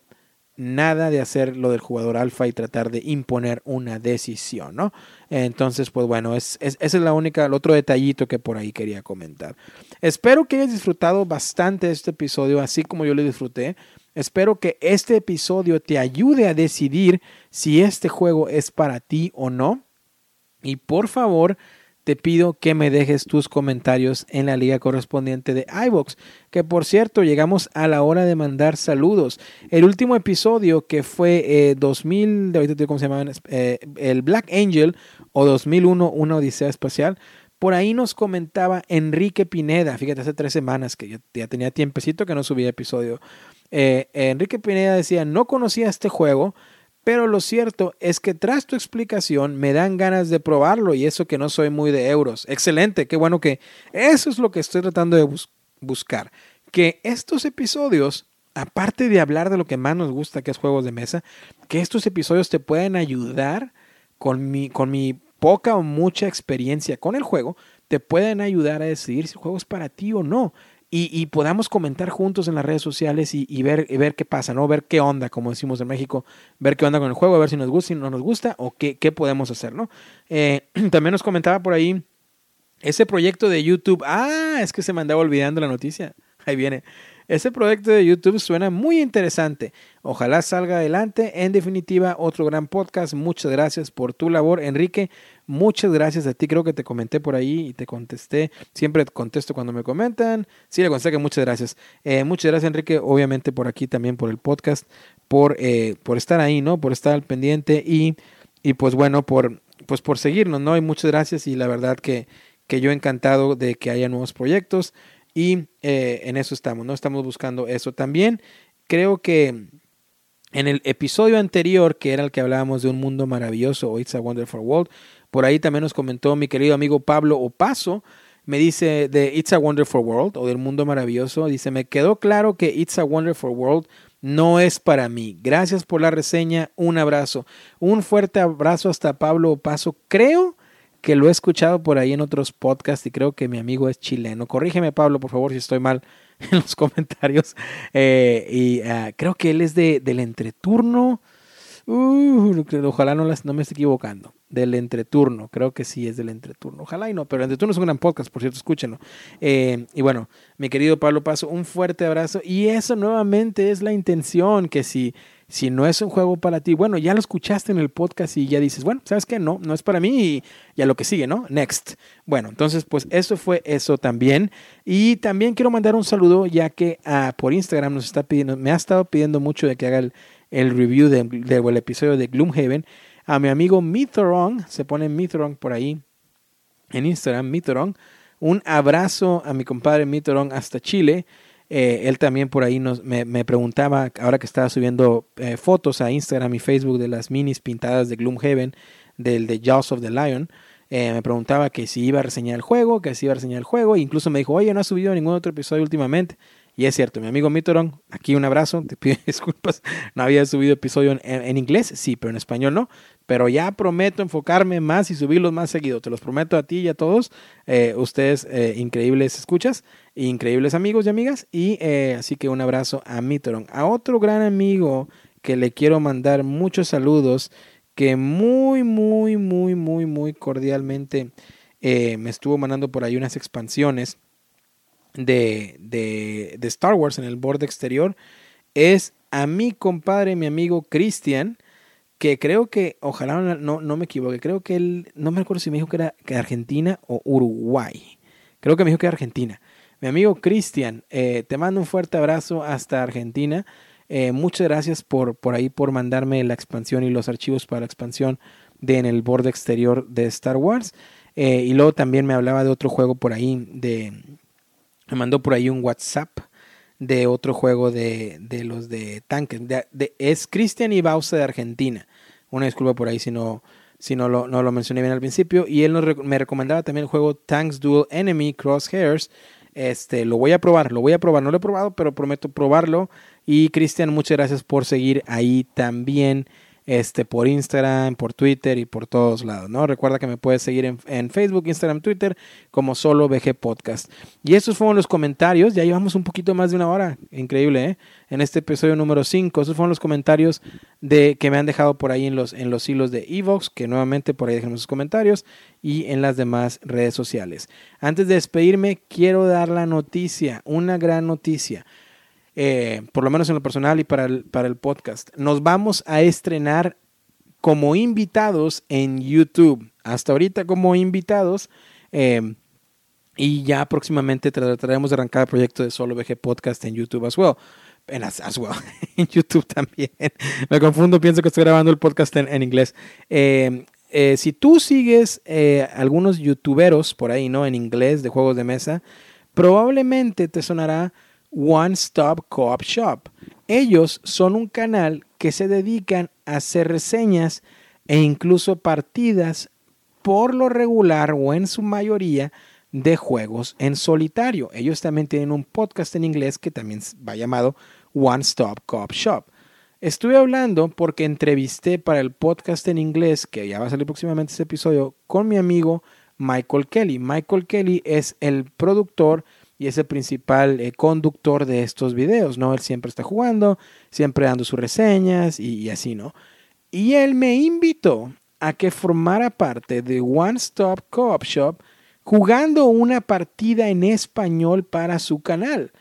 nada de hacer lo del jugador alfa y tratar de imponer una decisión, ¿no? Entonces, pues bueno, es, ese es la única, el otro detallito que por ahí quería comentar. Espero que hayas disfrutado bastante este episodio, así como yo lo disfruté. Espero que este episodio te ayude a decidir si este juego es para ti o no. Y por favor, te pido que me dejes tus comentarios en la liga correspondiente de iVox. Que por cierto, llegamos a la hora de mandar saludos. El último episodio que fue 2000, eh, ahorita cómo se llama, eh, el Black Angel o 2001, una odisea espacial. Por ahí nos comentaba Enrique Pineda, fíjate, hace tres semanas que ya, tenía tiempecito que no subía episodio. Eh, Enrique Pineda decía, no conocía este juego, pero lo cierto es que tras tu explicación me dan ganas de probarlo y eso que no soy muy de euros. Excelente, qué bueno que eso es lo que estoy tratando de buscar. Que estos episodios, aparte de hablar de lo que más nos gusta, que es juegos de mesa, que estos episodios te pueden ayudar con mi, con mi poca o mucha experiencia con el juego, te pueden ayudar a decidir si el juego es para ti o no y, podamos comentar juntos en las redes sociales y, ver, ver qué pasa, ¿no? Ver qué onda, como decimos en México, ver qué onda con el juego, a ver si nos gusta, si no nos gusta o qué, qué podemos hacer, ¿no? Eh, también nos comentaba por ahí ese proyecto de YouTube. Ah, es que se me andaba olvidando la noticia. Ahí viene. Ese proyecto de YouTube suena muy interesante. Ojalá salga adelante. En definitiva, otro gran podcast. Muchas gracias por tu labor, Enrique. Muchas gracias a ti. Creo que te comenté por ahí y te contesté. Siempre contesto cuando me comentan. Sí, le contesté que muchas gracias. Eh, muchas gracias, Enrique. Obviamente por aquí también por el podcast, por, eh, por estar ahí, ¿no? Por estar al pendiente y, y pues bueno, por, pues por seguirnos, ¿no? Y muchas gracias y la verdad que, que yo encantado de que haya nuevos proyectos. Y eh, en eso estamos, ¿no? Estamos buscando eso también. Creo que en el episodio anterior, que era el que hablábamos de un mundo maravilloso o It's a Wonderful World, por ahí también nos comentó mi querido amigo Pablo Opaso, me dice de It's a Wonderful World o del mundo maravilloso, dice, me quedó claro que It's a Wonderful World no es para mí. Gracias por la reseña, un abrazo. Un fuerte abrazo hasta Pablo Opaso. Creo que lo he escuchado por ahí en otros podcasts y creo que mi amigo es chileno. Corrígeme, Pablo, por favor, si estoy mal en los comentarios. Eh, y ah, creo que él es de, del entreturno. Uh, ojalá no, las, no me esté equivocando. Del entreturno, creo que sí es del entreturno. Ojalá y no, pero el entreturno es un gran podcast, por cierto, escúchenlo. Eh, y bueno, mi querido Pablo Paso, un fuerte abrazo. Y eso nuevamente es la intención, que si si no es un juego para ti, bueno, ya lo escuchaste en el podcast y ya dices, bueno, ¿sabes qué? No, no es para mí y ya lo que sigue, ¿no? Next. Bueno, entonces, pues eso fue eso también. Y también quiero mandar un saludo, ya que ah, por Instagram nos está pidiendo, me ha estado pidiendo mucho de que haga el, review del episodio de Gloomhaven. A mi amigo Mitherong, se pone Mitherong por ahí en Instagram, Mitherong. Un abrazo a mi compadre Mitherong hasta Chile. Eh, él también por ahí nos, me, preguntaba, ahora que estaba subiendo eh, fotos a Instagram y Facebook de las minis pintadas de Gloomhaven, del de Jaws of the Lion, eh, me preguntaba que si iba a reseñar el juego, que si iba a reseñar el juego, e incluso me dijo, oye, no ha subido ningún otro episodio últimamente. Y es cierto, mi amigo Mitoron, aquí un abrazo, te pido disculpas, no había subido episodio en, inglés, sí, pero en español no, pero ya prometo enfocarme más y subirlos más seguido, te los prometo a ti y a todos, ustedes increíbles escuchas, increíbles amigos y amigas, y eh, así que un abrazo a Mitoron, a otro gran amigo que le quiero mandar muchos saludos, que muy, muy, muy, muy, muy cordialmente me estuvo mandando por ahí unas expansiones de, de, de, Star Wars en el borde exterior es a mi compadre, mi amigo Cristian, que creo que, ojalá no, no me equivoque, creo que él, no me acuerdo si me dijo que era que Argentina o Uruguay. Creo que me dijo que era Argentina. Mi amigo Cristian, eh, te mando un fuerte abrazo hasta Argentina. Eh, muchas gracias por, por ahí, por mandarme la expansión y los archivos para la expansión de en el borde exterior de Star Wars. Eh, y luego también me hablaba de otro juego por ahí de, me mandó por ahí un WhatsApp de otro juego de, de los de tanques. De, es Cristian de Argentina. Una disculpa por ahí si no, si no, lo, no lo mencioné bien al principio. Y él me recomendaba también el juego Tanks Duel Enemy Crosshairs. Este, lo voy a probar, lo voy a probar. No lo he probado, pero prometo probarlo. Y Cristian, muchas gracias por seguir ahí también este, por Instagram, por Twitter y por todos lados, ¿no? Recuerda que me puedes seguir en, Facebook, Instagram, Twitter como solo VG Podcast. Y estos fueron los comentarios, ya llevamos un poquito más de una hora, increíble, ¿eh? En este episodio número 5, esos fueron los comentarios de, que me han dejado por ahí en los, en los hilos de Evox, que nuevamente por ahí dejen sus comentarios, y en las demás redes sociales. Antes de despedirme, quiero dar la noticia, una gran noticia. Eh, por lo menos en lo personal y para el, para el podcast. Nos vamos a estrenar como invitados en YouTube. Hasta ahorita como invitados. Eh, y ya próximamente trataremos de arrancar el proyecto de Solo VG Podcast en YouTube as well. En, as, well. en YouTube también. Me confundo, pienso que estoy grabando el podcast en, inglés. Eh, si tú sigues algunos youtuberos por ahí, ¿no? En inglés de juegos de mesa, probablemente te sonará One Stop Co-op Shop. Ellos son un canal que se dedican a hacer reseñas e incluso partidas por lo regular o en su mayoría de juegos en solitario. Ellos también tienen un podcast en inglés que también va llamado One Stop Co-op Shop. Estuve hablando porque entrevisté para el podcast en inglés, que ya va a salir próximamente este episodio, con mi amigo Michael Kelly. Michael Kelly es el productor y es el principal eh, conductor de estos videos, ¿no? Él siempre está jugando, siempre dando sus reseñas y, así, ¿no? Y él me invitó a que formara parte de One Stop Co-op Shop jugando una partida en español para su canal.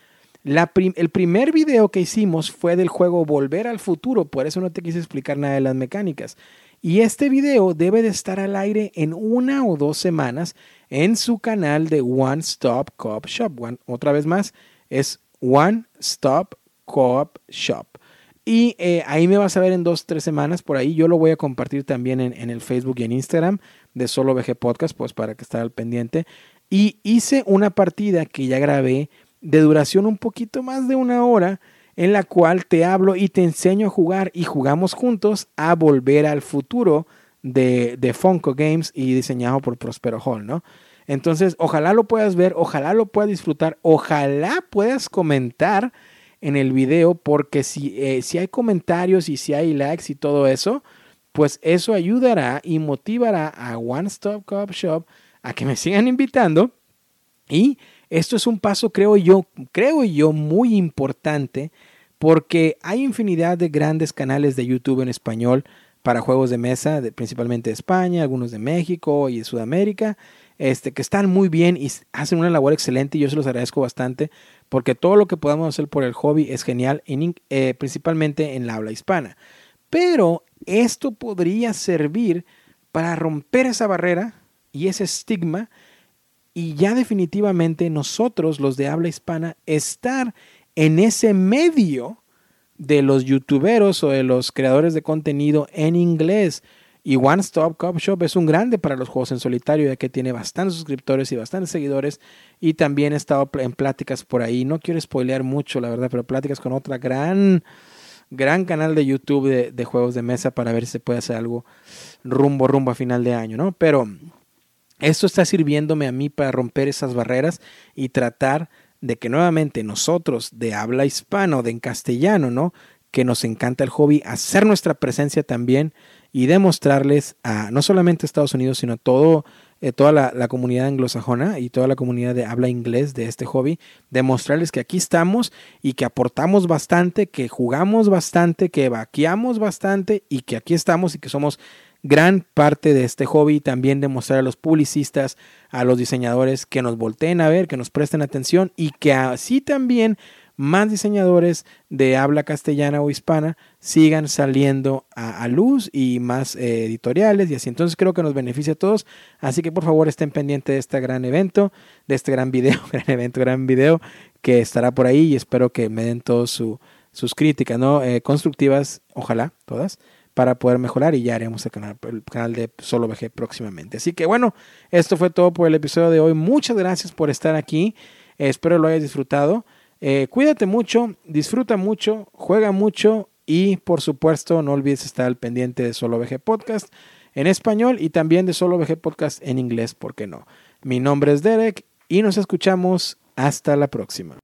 el primer video que hicimos fue del juego Volver al Futuro, por eso no te quise explicar nada de las mecánicas. Y este video debe de estar al aire en una o dos semanas en su canal de One Stop Co-op Shop. otra vez más, es One Stop Co-op Shop. Y eh, ahí me vas a ver en dos, tres semanas por ahí. Yo lo voy a compartir también en, el Facebook y en Instagram de Solo VG Podcast, pues para que esté al pendiente. Y hice una partida que ya grabé de duración un poquito más de una hora, en la cual te hablo y te enseño a jugar y jugamos juntos a volver al futuro de, de Funko Games y diseñado por Prospero Hall, ¿no? Entonces, ojalá lo puedas ver, ojalá lo puedas disfrutar, ojalá puedas comentar en el video, porque si, eh, si hay comentarios y si hay likes y todo eso, pues eso ayudará y motivará a One Stop Cop Shop a que me sigan invitando. Y esto es un paso, creo yo, creo yo, muy importante porque hay infinidad de grandes canales de YouTube en español para juegos de mesa, principalmente de España, algunos de México y de Sudamérica, este, que están muy bien y hacen una labor excelente y yo se los agradezco bastante porque todo lo que podamos hacer por el hobby es genial, eh, principalmente en la habla hispana. Pero esto podría servir para romper esa barrera y ese estigma y ya definitivamente nosotros, los de habla hispana, estar en ese medio de los youtuberos o de los creadores de contenido en inglés. Y One Stop Cop Shop es un grande para los juegos en solitario, ya que tiene bastantes suscriptores y bastantes seguidores. Y también he estado en pláticas por ahí. No quiero spoilear mucho, la verdad, pero pláticas con otra gran, gran canal de YouTube de, de juegos de mesa para ver si se puede hacer algo rumbo, rumbo a final de año, ¿no? Pero esto está sirviéndome a mí para romper esas barreras y tratar de que nuevamente nosotros de habla hispano, de en castellano, ¿no? Que nos encanta el hobby, hacer nuestra presencia también y demostrarles a no solamente Estados Unidos, sino a todo, eh, toda la, la, comunidad anglosajona y toda la comunidad de habla inglés de este hobby, demostrarles que aquí estamos y que aportamos bastante, que jugamos bastante, que vaqueamos bastante y que aquí estamos y que somos gran parte de este hobby también demostrar a los publicistas, a los diseñadores que nos volteen a ver, que nos presten atención y que así también más diseñadores de habla castellana o hispana sigan saliendo a, luz y más eh, editoriales y así. Entonces creo que nos beneficia a todos. Así que por favor estén pendientes de este gran evento, de este gran video, gran evento, gran video que estará por ahí y espero que me den todas sus críticas, ¿no? Eh, constructivas, ojalá, todas para poder mejorar y ya haremos el canal, el canal de Solo VG próximamente. Así que bueno, esto fue todo por el episodio de hoy. Muchas gracias por estar aquí. espero lo hayas disfrutado. Eh, cuídate mucho, disfruta mucho, juega mucho y por supuesto no olvides estar al pendiente de Solo VG Podcast en español y también de Solo VG Podcast en inglés, ¿por qué no? Mi nombre es Derek y nos escuchamos hasta la próxima.